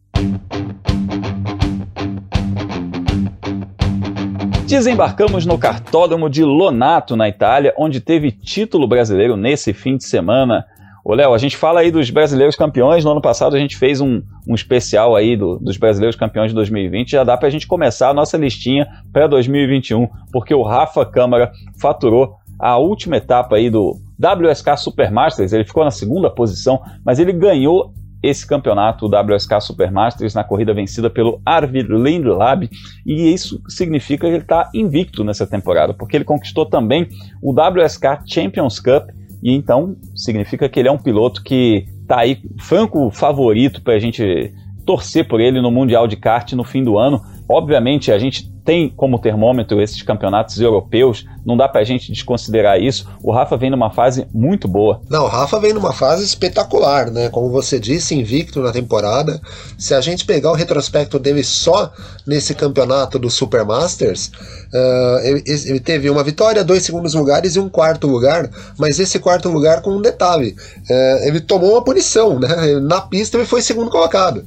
Desembarcamos no cartódromo de Lonato, na Itália, onde teve título brasileiro nesse fim de semana. Ô, Léo, a gente fala aí dos brasileiros campeões. No ano passado a gente fez um, um especial aí do, dos brasileiros campeões de 2020. Já dá para a gente começar a nossa listinha para 2021, porque o Rafa Câmara faturou a última etapa aí do WSK Supermasters. Ele ficou na segunda posição, mas ele ganhou esse campeonato, o WSK Supermasters, na corrida vencida pelo Arvid Lindlab, e isso significa que ele está invicto nessa temporada, porque ele conquistou também o WSK Champions Cup, e então significa que ele é um piloto que está aí franco favorito para a gente torcer por ele no Mundial de Kart no fim do ano. Obviamente, a gente tem como termômetro esses campeonatos europeus, não dá pra gente desconsiderar isso. O Rafa vem numa fase muito boa. Não, o Rafa vem numa fase espetacular, né? Como você disse, invicto na temporada. Se a gente pegar o retrospecto dele só nesse campeonato do Supermasters, uh, ele, ele, teve uma vitória, dois segundos lugares e um quarto lugar, mas esse quarto lugar com um detalhe: uh, ele tomou uma punição, né? Na pista ele foi segundo colocado.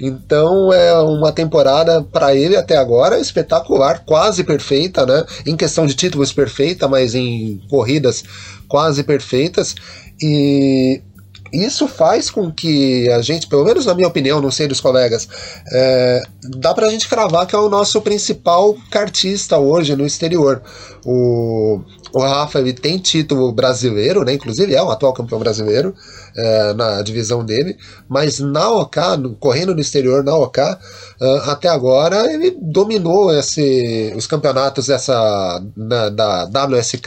Então é uma temporada para ele até agora espetacular, quase perfeita, né? Em questão de títulos perfeita, mas em corridas quase perfeitas. E isso faz com que a gente, pelo menos na minha opinião, não sei dos colegas, é, dá pra gente cravar que é o nosso principal cartista hoje no exterior. O, o Rafa ele tem título brasileiro, né? Inclusive é o atual campeão brasileiro é, na divisão dele, mas na OK, no, correndo no exterior na OK, uh, até agora ele dominou esse, os campeonatos dessa, na, da WSK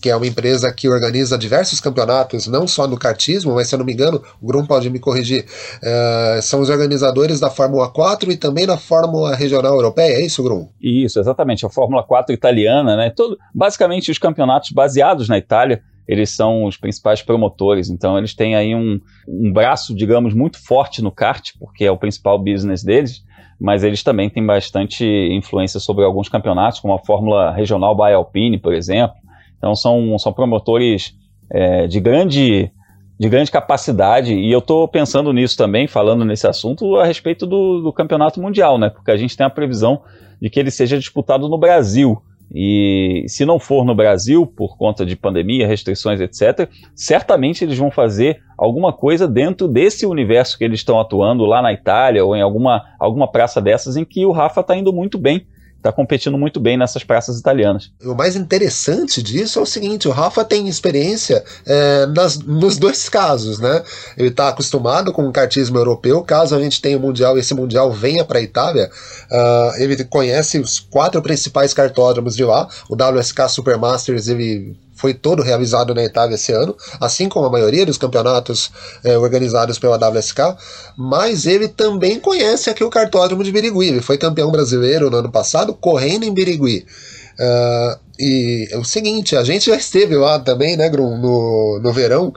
que é uma empresa que organiza diversos campeonatos, não só no kartismo, mas se eu não me engano, o Grum pode me corrigir, uh, são os organizadores da Fórmula 4 e também da Fórmula Regional Europeia, é isso, Grum? Isso, exatamente, a Fórmula 4 italiana, né? Todo, basicamente os campeonatos baseados na Itália, eles são os principais promotores, então eles têm aí um, um braço, digamos, muito forte no kart, porque é o principal business deles, mas eles também têm bastante influência sobre alguns campeonatos, como a Fórmula Regional by Alpine, por exemplo. Então são, são promotores é, de grande de grande capacidade, e eu estou pensando nisso também, falando nesse assunto, a respeito do, do campeonato mundial, né? Porque a gente tem a previsão de que ele seja disputado no Brasil. E se não for no Brasil, por conta de pandemia, restrições, etc., certamente eles vão fazer alguma coisa dentro desse universo que eles estão atuando lá na Itália ou em alguma, alguma praça dessas em que o Rafa está indo muito bem. Está competindo muito bem nessas praças italianas. O mais interessante disso é o seguinte: o Rafa tem experiência é, nas, nos dois casos, né? Ele está acostumado com o kartismo europeu. Caso a gente tenha o mundial e esse mundial venha para a Itália, uh, ele conhece os quatro principais cartódromos de lá. O WSK Supermasters ele foi todo realizado na Itália esse ano, assim como a maioria dos campeonatos é, organizados pela WSK, mas ele também conhece aqui o cartódromo de Birigui. Ele foi campeão brasileiro no ano passado, correndo em Birigui. Uh, e é o seguinte, a gente já esteve lá também, né, Grum, no, no verão.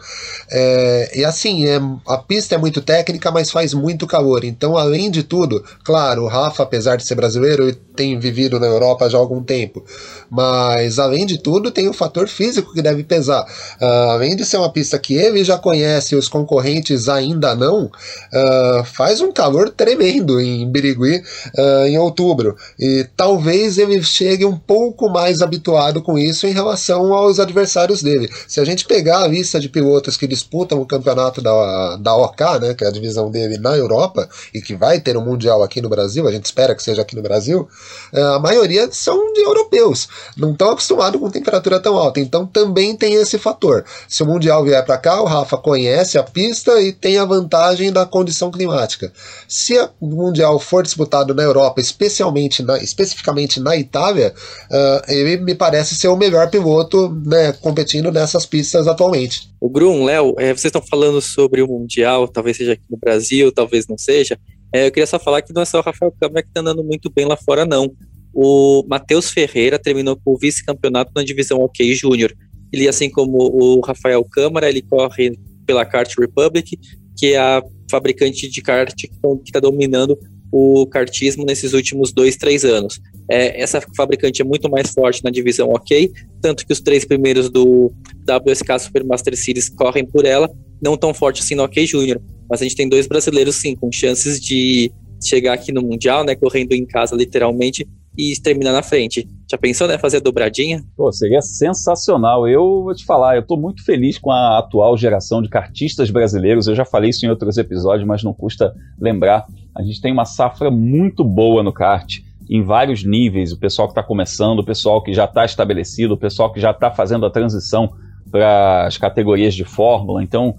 É, e assim, é, a pista é muito técnica, mas faz muito calor. Então, além de tudo, claro, o Rafa, apesar de ser brasileiro, tem vivido na Europa já há algum tempo. Mas, além de tudo, tem o fator físico que deve pesar. Uh, além de ser uma pista que ele já conhece os concorrentes ainda não, uh, faz um calor tremendo em Birigui uh, em outubro. E talvez ele chegue um pouco mais habituado habituado com isso em relação aos adversários dele. Se a gente pegar a lista de pilotos que disputam o campeonato da, da OK, né, que é a divisão dele na Europa, e que vai ter um Mundial aqui no Brasil, a gente espera que seja aqui no Brasil, é, a maioria são de europeus, não estão acostumados com temperatura tão alta, então também tem esse fator. Se o Mundial vier para cá, o Rafa conhece a pista e tem a vantagem da condição climática. Se o Mundial for disputado na Europa, especialmente na, especificamente na Itália, uh, ele me parece ser o melhor piloto né, competindo nessas pistas atualmente. O Grum, Léo, é, vocês estão falando sobre o Mundial, talvez seja aqui no Brasil, talvez não seja. É, eu queria só falar que não é só o Rafael Câmara que está andando muito bem lá fora, não. O Matheus Ferreira terminou com o vice-campeonato na divisão OK Júnior. Ele, assim como o Rafael Câmara, ele corre pela Kart Republic, que é a fabricante de kart que está dominando o kartismo nesses últimos dois, três anos. É, essa fabricante é muito mais forte na divisão OK, tanto que os três primeiros do WSK Supermaster Series correm por ela, não tão forte assim no OK Júnior, mas a gente tem dois brasileiros sim, com chances de chegar aqui no Mundial, né, correndo em casa literalmente, e terminar na frente. Já pensou, né, fazer a dobradinha? Pô, seria sensacional. Eu vou te falar, eu estou muito feliz com a atual geração de kartistas brasileiros. Eu já falei isso em outros episódios, mas não custa lembrar. A gente tem uma safra muito boa no kart, em vários níveis. O pessoal que está começando, o pessoal que já está estabelecido, o pessoal que já está fazendo a transição para as categorias de Fórmula. Então,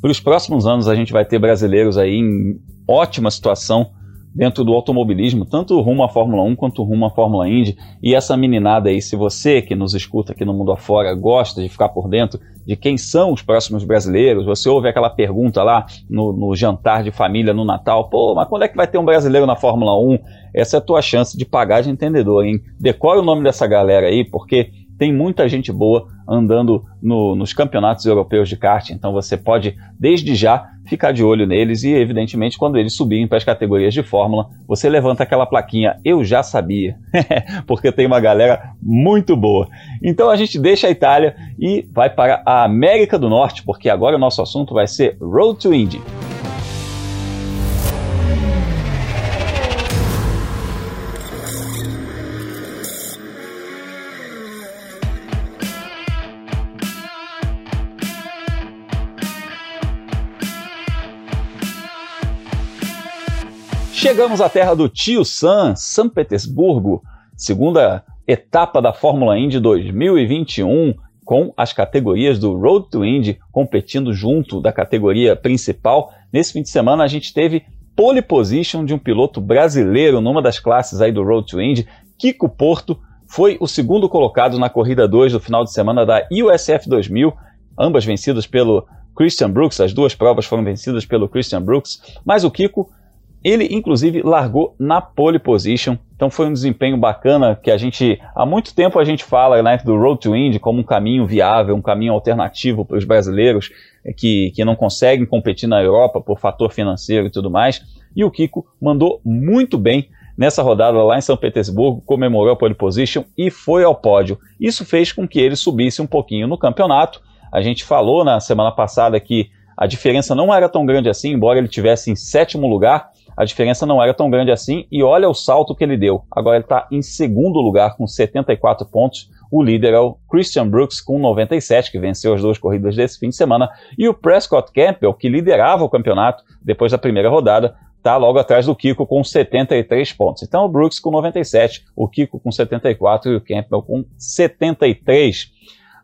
para os próximos anos, a gente vai ter brasileiros aí em ótima situação dentro do automobilismo, tanto rumo à Fórmula 1 quanto rumo à Fórmula Indy. E essa meninada aí, se você que nos escuta aqui no mundo afora gosta de ficar por dentro de quem são os próximos brasileiros, você ouve aquela pergunta lá no, no jantar de família no Natal, pô, mas quando é que vai ter um brasileiro na Fórmula 1? Essa é a tua chance de pagar de entendedor, hein? Decora o nome dessa galera aí, porque tem muita gente boa andando no, nos campeonatos europeus de kart, então você pode, desde já, ficar de olho neles e, evidentemente, quando eles subirem para as categorias de Fórmula, você levanta aquela plaquinha Eu já sabia, porque tem uma galera muito boa. Então a gente deixa a Itália e vai para a América do Norte, porque agora o nosso assunto vai ser Road to Indy. Chegamos à terra do tio Sam, São Petersburgo, segunda etapa da Fórmula Indy 2021, com as categorias do Road to Indy competindo junto da categoria principal. Nesse fim de semana a gente teve pole position de um piloto brasileiro numa das classes aí do Road to Indy, Kiko Porto, foi o segundo colocado na corrida 2 do final de semana da USF 2000, ambas vencidas pelo Christian Brooks, as duas provas foram vencidas pelo Christian Brooks, mas o Kiko ele, inclusive, largou na pole position, então foi um desempenho bacana que a gente, há muito tempo a gente fala né, do Road to Indy como um caminho viável, um caminho alternativo para os brasileiros é, que, que não conseguem competir na Europa por fator financeiro e tudo mais. E o Kiko mandou muito bem nessa rodada lá em São Petersburgo, comemorou a pole position e foi ao pódio. Isso fez com que ele subisse um pouquinho no campeonato. A gente falou na semana passada que a diferença não era tão grande assim, embora ele tivesse em sétimo lugar a diferença não era tão grande assim e olha o salto que ele deu. Agora ele está em segundo lugar com 74 pontos. O líder é o Christian Brooks com 97, que venceu as duas corridas desse fim de semana. E o Prescott Campbell, que liderava o campeonato depois da primeira rodada, está logo atrás do Kiko com 73 pontos. Então o Brooks com 97, o Kiko com 74 e o Campbell com 73.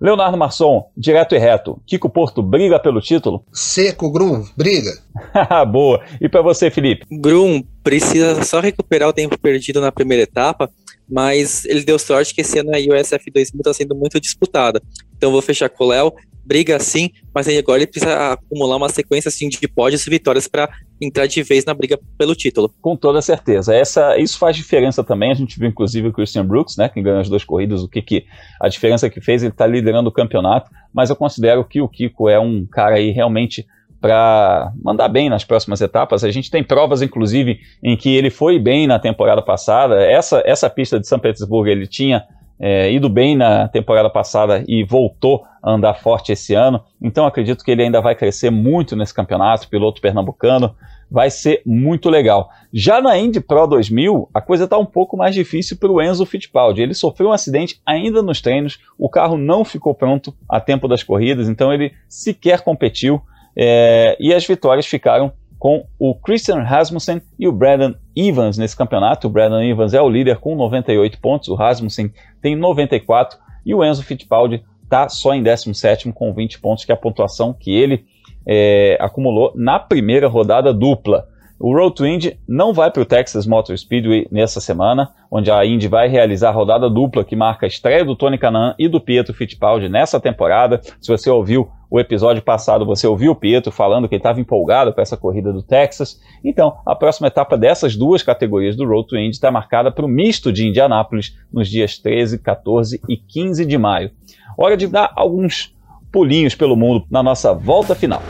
Leonardo Marçom, direto e reto. Kiko Porto briga pelo título? Seco, Grum, briga. Boa. E para você, Felipe? Grum precisa só recuperar o tempo perdido na primeira etapa, mas ele deu sorte que esse ano a USF 2000 está sendo muito disputada. Então vou fechar com o Léo briga sim, mas agora ele precisa acumular uma sequência assim, de pódios e vitórias para entrar de vez na briga pelo título. Com toda certeza. Essa, isso faz diferença também. A gente viu inclusive o Christian Brooks, né, que ganhou as duas corridas, o que, que a diferença que fez, ele está liderando o campeonato, mas eu considero que o Kiko é um cara aí realmente para mandar bem nas próximas etapas. A gente tem provas, inclusive, em que ele foi bem na temporada passada. Essa, essa pista de São Petersburgo ele tinha é, ido bem na temporada passada e voltou a andar forte esse ano. Então acredito que ele ainda vai crescer muito nesse campeonato, piloto pernambucano. Vai ser muito legal. Já na Indy Pro 2000, a coisa está um pouco mais difícil para o Enzo Fittipaldi. Ele sofreu um acidente ainda nos treinos, o carro não ficou pronto a tempo das corridas, então ele sequer competiu. É, e as vitórias ficaram com o Christian Rasmussen e o Brandon Evans nesse campeonato. O Brandon Evans é o líder com 98 pontos, o Rasmussen tem 94 e o Enzo Fittipaldi está só em 17 com 20 pontos, que é a pontuação que ele é, acumulou na primeira rodada dupla. O Road to Indy não vai para o Texas Motor Speedway nessa semana, onde a Indy vai realizar a rodada dupla que marca a estreia do Tony Canan e do Pietro Fittipaldi nessa temporada. Se você ouviu o episódio passado, você ouviu o Pietro falando que ele estava empolgado para essa corrida do Texas. Então, a próxima etapa dessas duas categorias do Road to Indy está marcada para o misto de Indianápolis nos dias 13, 14 e 15 de maio. Hora de dar alguns pulinhos pelo mundo na nossa volta final.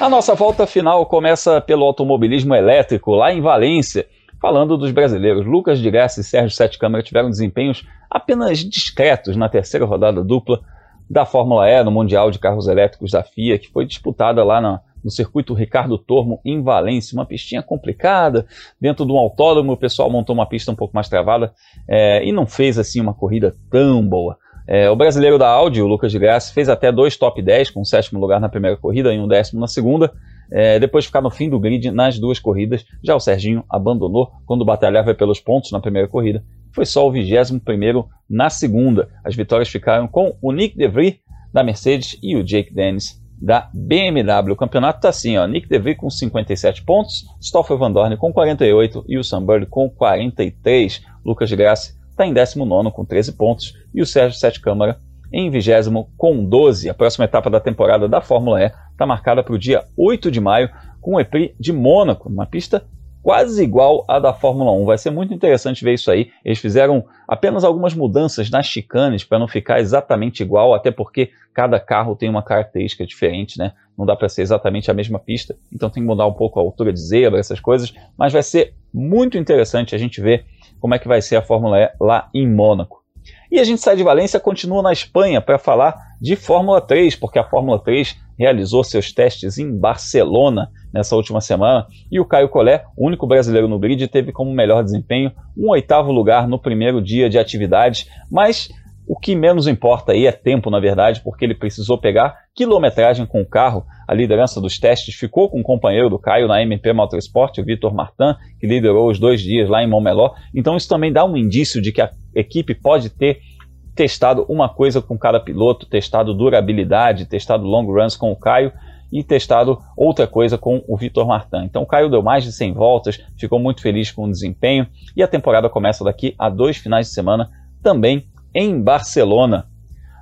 A nossa volta final começa pelo automobilismo elétrico, lá em Valência. Falando dos brasileiros, Lucas de Graça e Sérgio Sete Câmara tiveram desempenhos apenas discretos na terceira rodada dupla da Fórmula E no Mundial de Carros Elétricos da FIA, que foi disputada lá na, no circuito Ricardo Tormo, em Valência. Uma pistinha complicada, dentro de um autódromo, o pessoal montou uma pista um pouco mais travada é, e não fez assim uma corrida tão boa. É, o brasileiro da Audi, o Lucas de Graça, fez até dois top 10, com o sétimo lugar na primeira corrida e um décimo na segunda. É, depois de ficar no fim do grid nas duas corridas, já o Serginho abandonou quando batalhava pelos pontos na primeira corrida. Foi só o 21 na segunda. As vitórias ficaram com o Nick DeVries da Mercedes e o Jake Dennis da BMW. O campeonato está assim, ó, Nick DeVries com 57 pontos, Stoffel Van Dorn com 48 e o Sam Bird com 43. Lucas Graça está em 19 com 13 pontos e o Sérgio Sete Câmara em 20 com 12. A próxima etapa da temporada da Fórmula E está marcada para o dia 8 de maio com o EPRI de Mônaco, uma pista quase igual à da Fórmula 1. Vai ser muito interessante ver isso aí. Eles fizeram apenas algumas mudanças nas chicanes para não ficar exatamente igual, até porque cada carro tem uma característica diferente, né? Não dá para ser exatamente a mesma pista, então tem que mudar um pouco a altura de zebra, essas coisas, mas vai ser muito interessante a gente ver como é que vai ser a Fórmula E lá em Mônaco. E a gente sai de Valência, continua na Espanha para falar de Fórmula 3, porque a Fórmula 3 realizou seus testes em Barcelona nessa última semana e o Caio Collet, único brasileiro no grid, teve como melhor desempenho um oitavo lugar no primeiro dia de atividades, mas o que menos importa aí é tempo, na verdade, porque ele precisou pegar quilometragem com o carro. A liderança dos testes ficou com o companheiro do Caio na MP Motorsport, o Vitor Martin, que liderou os dois dias lá em Montmeló. Então isso também dá um indício de que a equipe pode ter testado uma coisa com cada piloto, testado durabilidade, testado long runs com o Caio e testado outra coisa com o Vitor Martin. Então o Caio deu mais de 100 voltas, ficou muito feliz com o desempenho e a temporada começa daqui a dois finais de semana também em Barcelona.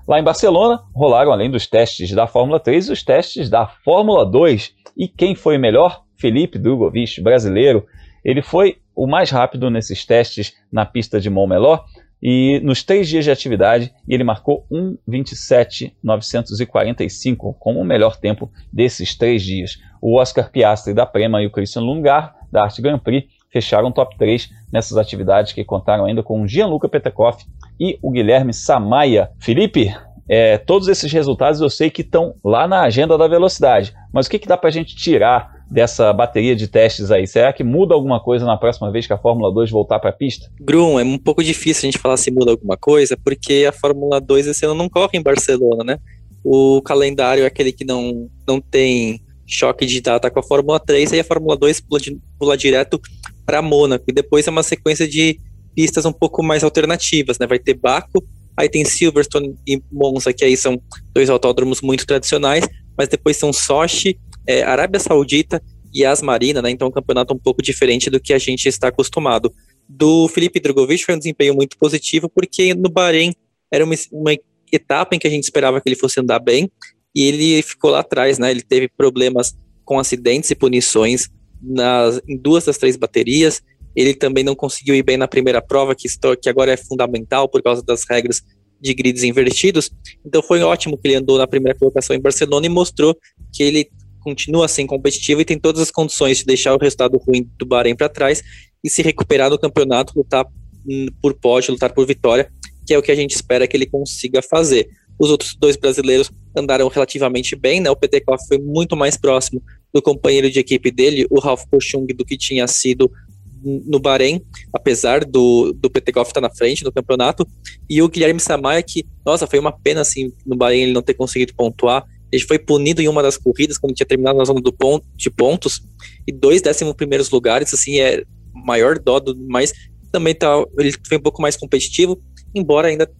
Lá em Barcelona, rolaram além dos testes da Fórmula 3, os testes da Fórmula 2. E quem foi melhor? Felipe Drogovic, brasileiro. Ele foi o mais rápido nesses testes na pista de Montmeló e nos três dias de atividade ele marcou 1:27.945 como o melhor tempo desses três dias. O Oscar Piastri da Prema e o Christian Lungar da Arte Grand Prix fecharam top 3 nessas atividades que contaram ainda com Gianluca Petekoff e o Guilherme Samaia. Felipe, é, todos esses resultados eu sei que estão lá na agenda da velocidade, mas o que, que dá para a gente tirar dessa bateria de testes aí? Será que muda alguma coisa na próxima vez que a Fórmula 2 voltar para a pista? Grum, é um pouco difícil a gente falar se muda alguma coisa, porque a Fórmula 2 esse ano não corre em Barcelona, né? O calendário é aquele que não, não tem choque de data com a Fórmula 3, aí a Fórmula 2 pula, pula direto para Mônaco, e depois é uma sequência de pistas um pouco mais alternativas, né? Vai ter Baco, aí tem Silverstone e Monza, que aí são dois autódromos muito tradicionais, mas depois são Sochi, é, Arábia Saudita e As Marina, né? Então um campeonato um pouco diferente do que a gente está acostumado. Do Felipe Drogovic foi um desempenho muito positivo, porque no Bahrein era uma, uma etapa em que a gente esperava que ele fosse andar bem, e ele ficou lá atrás, né? Ele teve problemas com acidentes e punições nas, em duas das três baterias. Ele também não conseguiu ir bem na primeira prova, que, estou, que agora é fundamental por causa das regras de grids invertidos. Então foi ótimo que ele andou na primeira colocação em Barcelona e mostrou que ele continua assim competitivo e tem todas as condições de deixar o resultado ruim do Bahrein para trás e se recuperar no campeonato, lutar hum, por pódio, lutar por vitória, que é o que a gente espera que ele consiga fazer. Os outros dois brasileiros andaram relativamente bem, né? O Petekoff foi muito mais próximo do companheiro de equipe dele, o Ralf Kochung, do que tinha sido no Bahrein, apesar do, do Petekoff estar na frente no campeonato, e o Guilherme Samaia, que, nossa, foi uma pena, assim, no Bahrein ele não ter conseguido pontuar, ele foi punido em uma das corridas, quando tinha terminado na zona do ponto, de pontos, e dois décimos primeiros lugares, assim, é maior dó, do, mas também tá, ele foi um pouco mais competitivo, embora ainda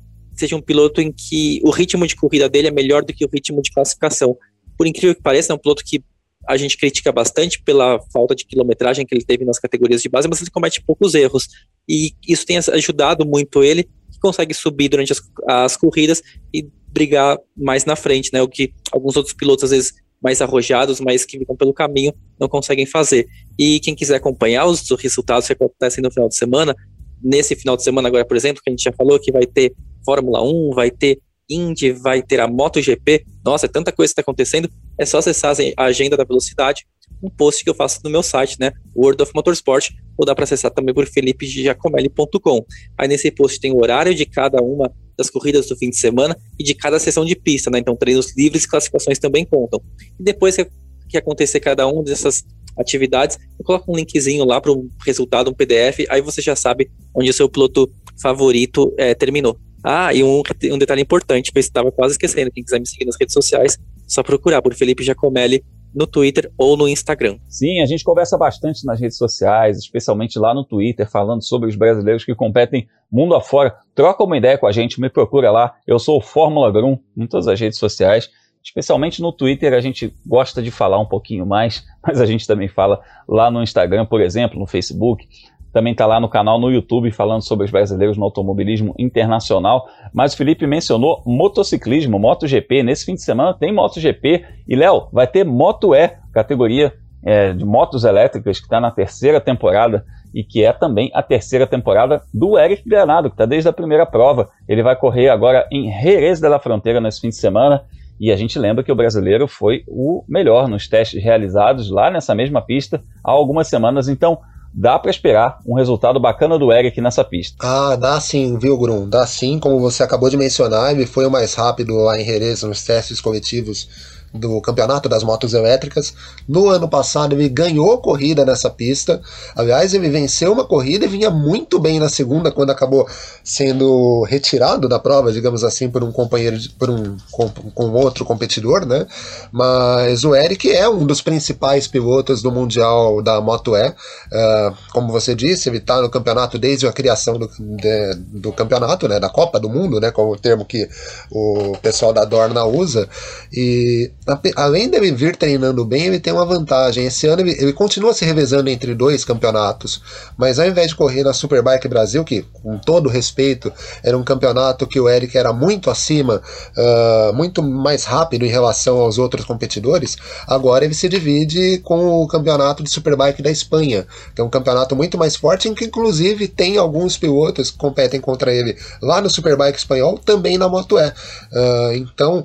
seja um piloto em que o ritmo de corrida dele é melhor do que o ritmo de classificação. Por incrível que pareça, é um piloto que a gente critica bastante pela falta de quilometragem que ele teve nas categorias de base, mas ele comete poucos erros. E isso tem ajudado muito ele, que consegue subir durante as, as corridas e brigar mais na frente, né? O que alguns outros pilotos, às vezes, mais arrojados, mas que ficam pelo caminho, não conseguem fazer. E quem quiser acompanhar os resultados que acontecem no final de semana, nesse final de semana agora, por exemplo, que a gente já falou que vai ter Fórmula 1, vai ter Indy, vai ter a MotoGP. Nossa, é tanta coisa que está acontecendo. É só acessar a agenda da velocidade, um post que eu faço no meu site, né? World of Motorsport, ou dá para acessar também por felipegiacomelli.com. Aí nesse post tem o horário de cada uma das corridas do fim de semana e de cada sessão de pista, né? Então treinos livres e classificações também contam. E depois que, acontecer cada uma dessas atividades, eu coloco um linkzinho lá para um resultado, um PDF, aí você já sabe onde o seu piloto favorito é, terminou. Ah, e um, um detalhe importante, que eu estava quase esquecendo, quem quiser me seguir nas redes sociais, só procurar por Felipe Giacomelli no Twitter ou no Instagram. Sim, a gente conversa bastante nas redes sociais, especialmente lá no Twitter, falando sobre os brasileiros que competem mundo afora. Troca uma ideia com a gente, me procura lá. Eu sou o Fórmula Grum em todas as redes sociais. Especialmente no Twitter, a gente gosta de falar um pouquinho mais, mas a gente também fala lá no Instagram, por exemplo, no Facebook também está lá no canal no YouTube falando sobre os brasileiros no automobilismo internacional. Mas o Felipe mencionou motociclismo, MotoGP. Nesse fim de semana tem MotoGP. E, Léo, vai ter Moto E, categoria é, de motos elétricas, que está na terceira temporada e que é também a terceira temporada do Eric Granado, que está desde a primeira prova. Ele vai correr agora em Jerez de la Fronteira nesse fim de semana. E a gente lembra que o brasileiro foi o melhor nos testes realizados lá nessa mesma pista há algumas semanas. Então, dá para esperar um resultado bacana do Eric nessa pista. Ah, dá sim, viu, Grum? Dá sim, como você acabou de mencionar, ele foi o mais rápido lá em Jerez nos testes coletivos do campeonato das motos elétricas. No ano passado ele ganhou corrida nessa pista. Aliás, ele venceu uma corrida e vinha muito bem na segunda quando acabou sendo retirado da prova, digamos assim, por um companheiro, por um com, com outro competidor, né? Mas o Eric é um dos principais pilotos do mundial da Moto E. Uh, como você disse, ele está no campeonato desde a criação do, de, do campeonato, né? Da Copa do Mundo, né? Como o termo que o pessoal da Dorna usa. E além dele vir treinando bem, ele tem uma vantagem. Esse ano ele, ele, continua se revezando entre dois campeonatos, mas ao invés de correr na Superbike Brasil, que com todo respeito era um campeonato que o Eric era muito acima, uh, muito mais rápido em relação aos outros competidores, agora ele se divide com o campeonato de Superbike da Espanha, que é um campeonato muito mais forte, em que inclusive tem alguns pilotos que competem contra ele lá no Superbike espanhol, também na Moto E. Uh, então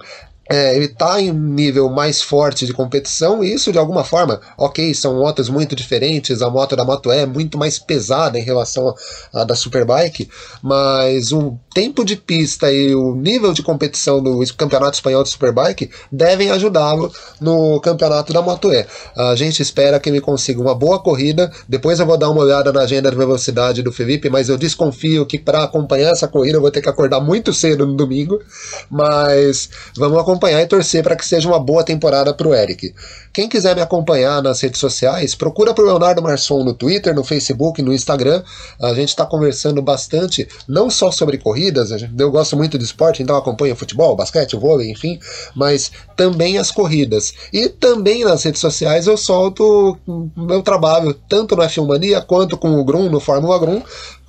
é, ele está em nível mais forte de competição e isso de alguma forma, ok, são motos muito diferentes, a moto da Moto E é muito mais pesada em relação à da Superbike, mas o tempo de pista e o nível de competição do Campeonato Espanhol de Superbike devem ajudá-lo no Campeonato da Moto E. A gente espera que ele consiga uma boa corrida, depois eu vou dar uma olhada na agenda de velocidade do Felipe, mas eu desconfio que para acompanhar essa corrida eu vou ter que acordar muito cedo no domingo, mas vamos acompanhar acompanhar e torcer para que seja uma boa temporada para o Eric. Quem quiser me acompanhar nas redes sociais, procura por Leonardo Marçom no Twitter, no Facebook, no Instagram. A gente está conversando bastante, não só sobre corridas, eu gosto muito de esporte, então acompanho futebol, basquete, vôlei, enfim, mas também as corridas. E também nas redes sociais eu solto meu trabalho, tanto no F1 Mania quanto com o Grum, no Fórmula Grum,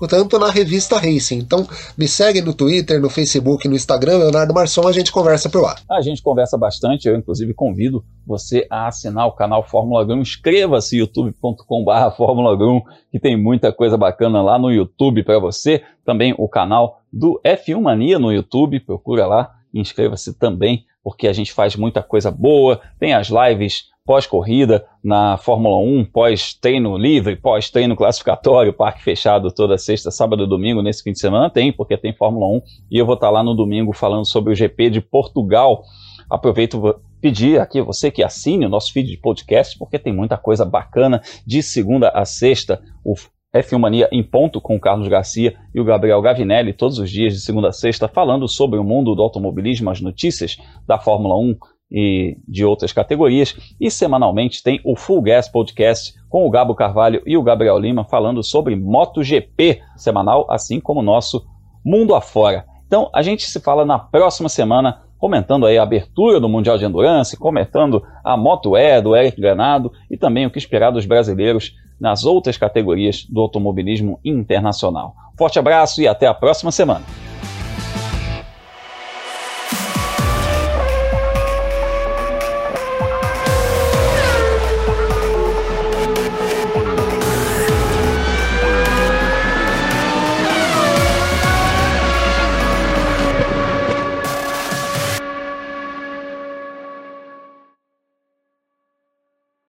tanto na revista Racing. Então me segue no Twitter, no Facebook, no Instagram, Leonardo Marçom, a gente conversa por lá. A gente conversa bastante, eu inclusive convido você a assinar o canal Fórmula Grum, inscreva-se youtube.com.br Fórmula Grum, que tem muita coisa bacana lá no YouTube para você. Também o canal do F1 Mania no YouTube, procura lá, inscreva-se também, porque a gente faz muita coisa boa, tem as lives pós-corrida na Fórmula 1, pós-treino livre, pós-treino classificatório, parque fechado toda sexta, sábado e domingo nesse fim de semana? Tem, porque tem Fórmula 1 e eu vou estar lá no domingo falando sobre o GP de Portugal. Aproveito pedir aqui você que assine o nosso feed de podcast, porque tem muita coisa bacana de segunda a sexta. O F1 Mania em ponto com o Carlos Garcia e o Gabriel Gavinelli todos os dias de segunda a sexta falando sobre o mundo do automobilismo, as notícias da Fórmula 1, e de outras categorias. E semanalmente tem o Full Gas Podcast com o Gabo Carvalho e o Gabriel Lima falando sobre MotoGP semanal, assim como o nosso Mundo Afora. Então a gente se fala na próxima semana comentando aí a abertura do Mundial de Endurance, comentando a Moto E do Eric Granado e também o que esperar dos brasileiros nas outras categorias do automobilismo internacional. Forte abraço e até a próxima semana.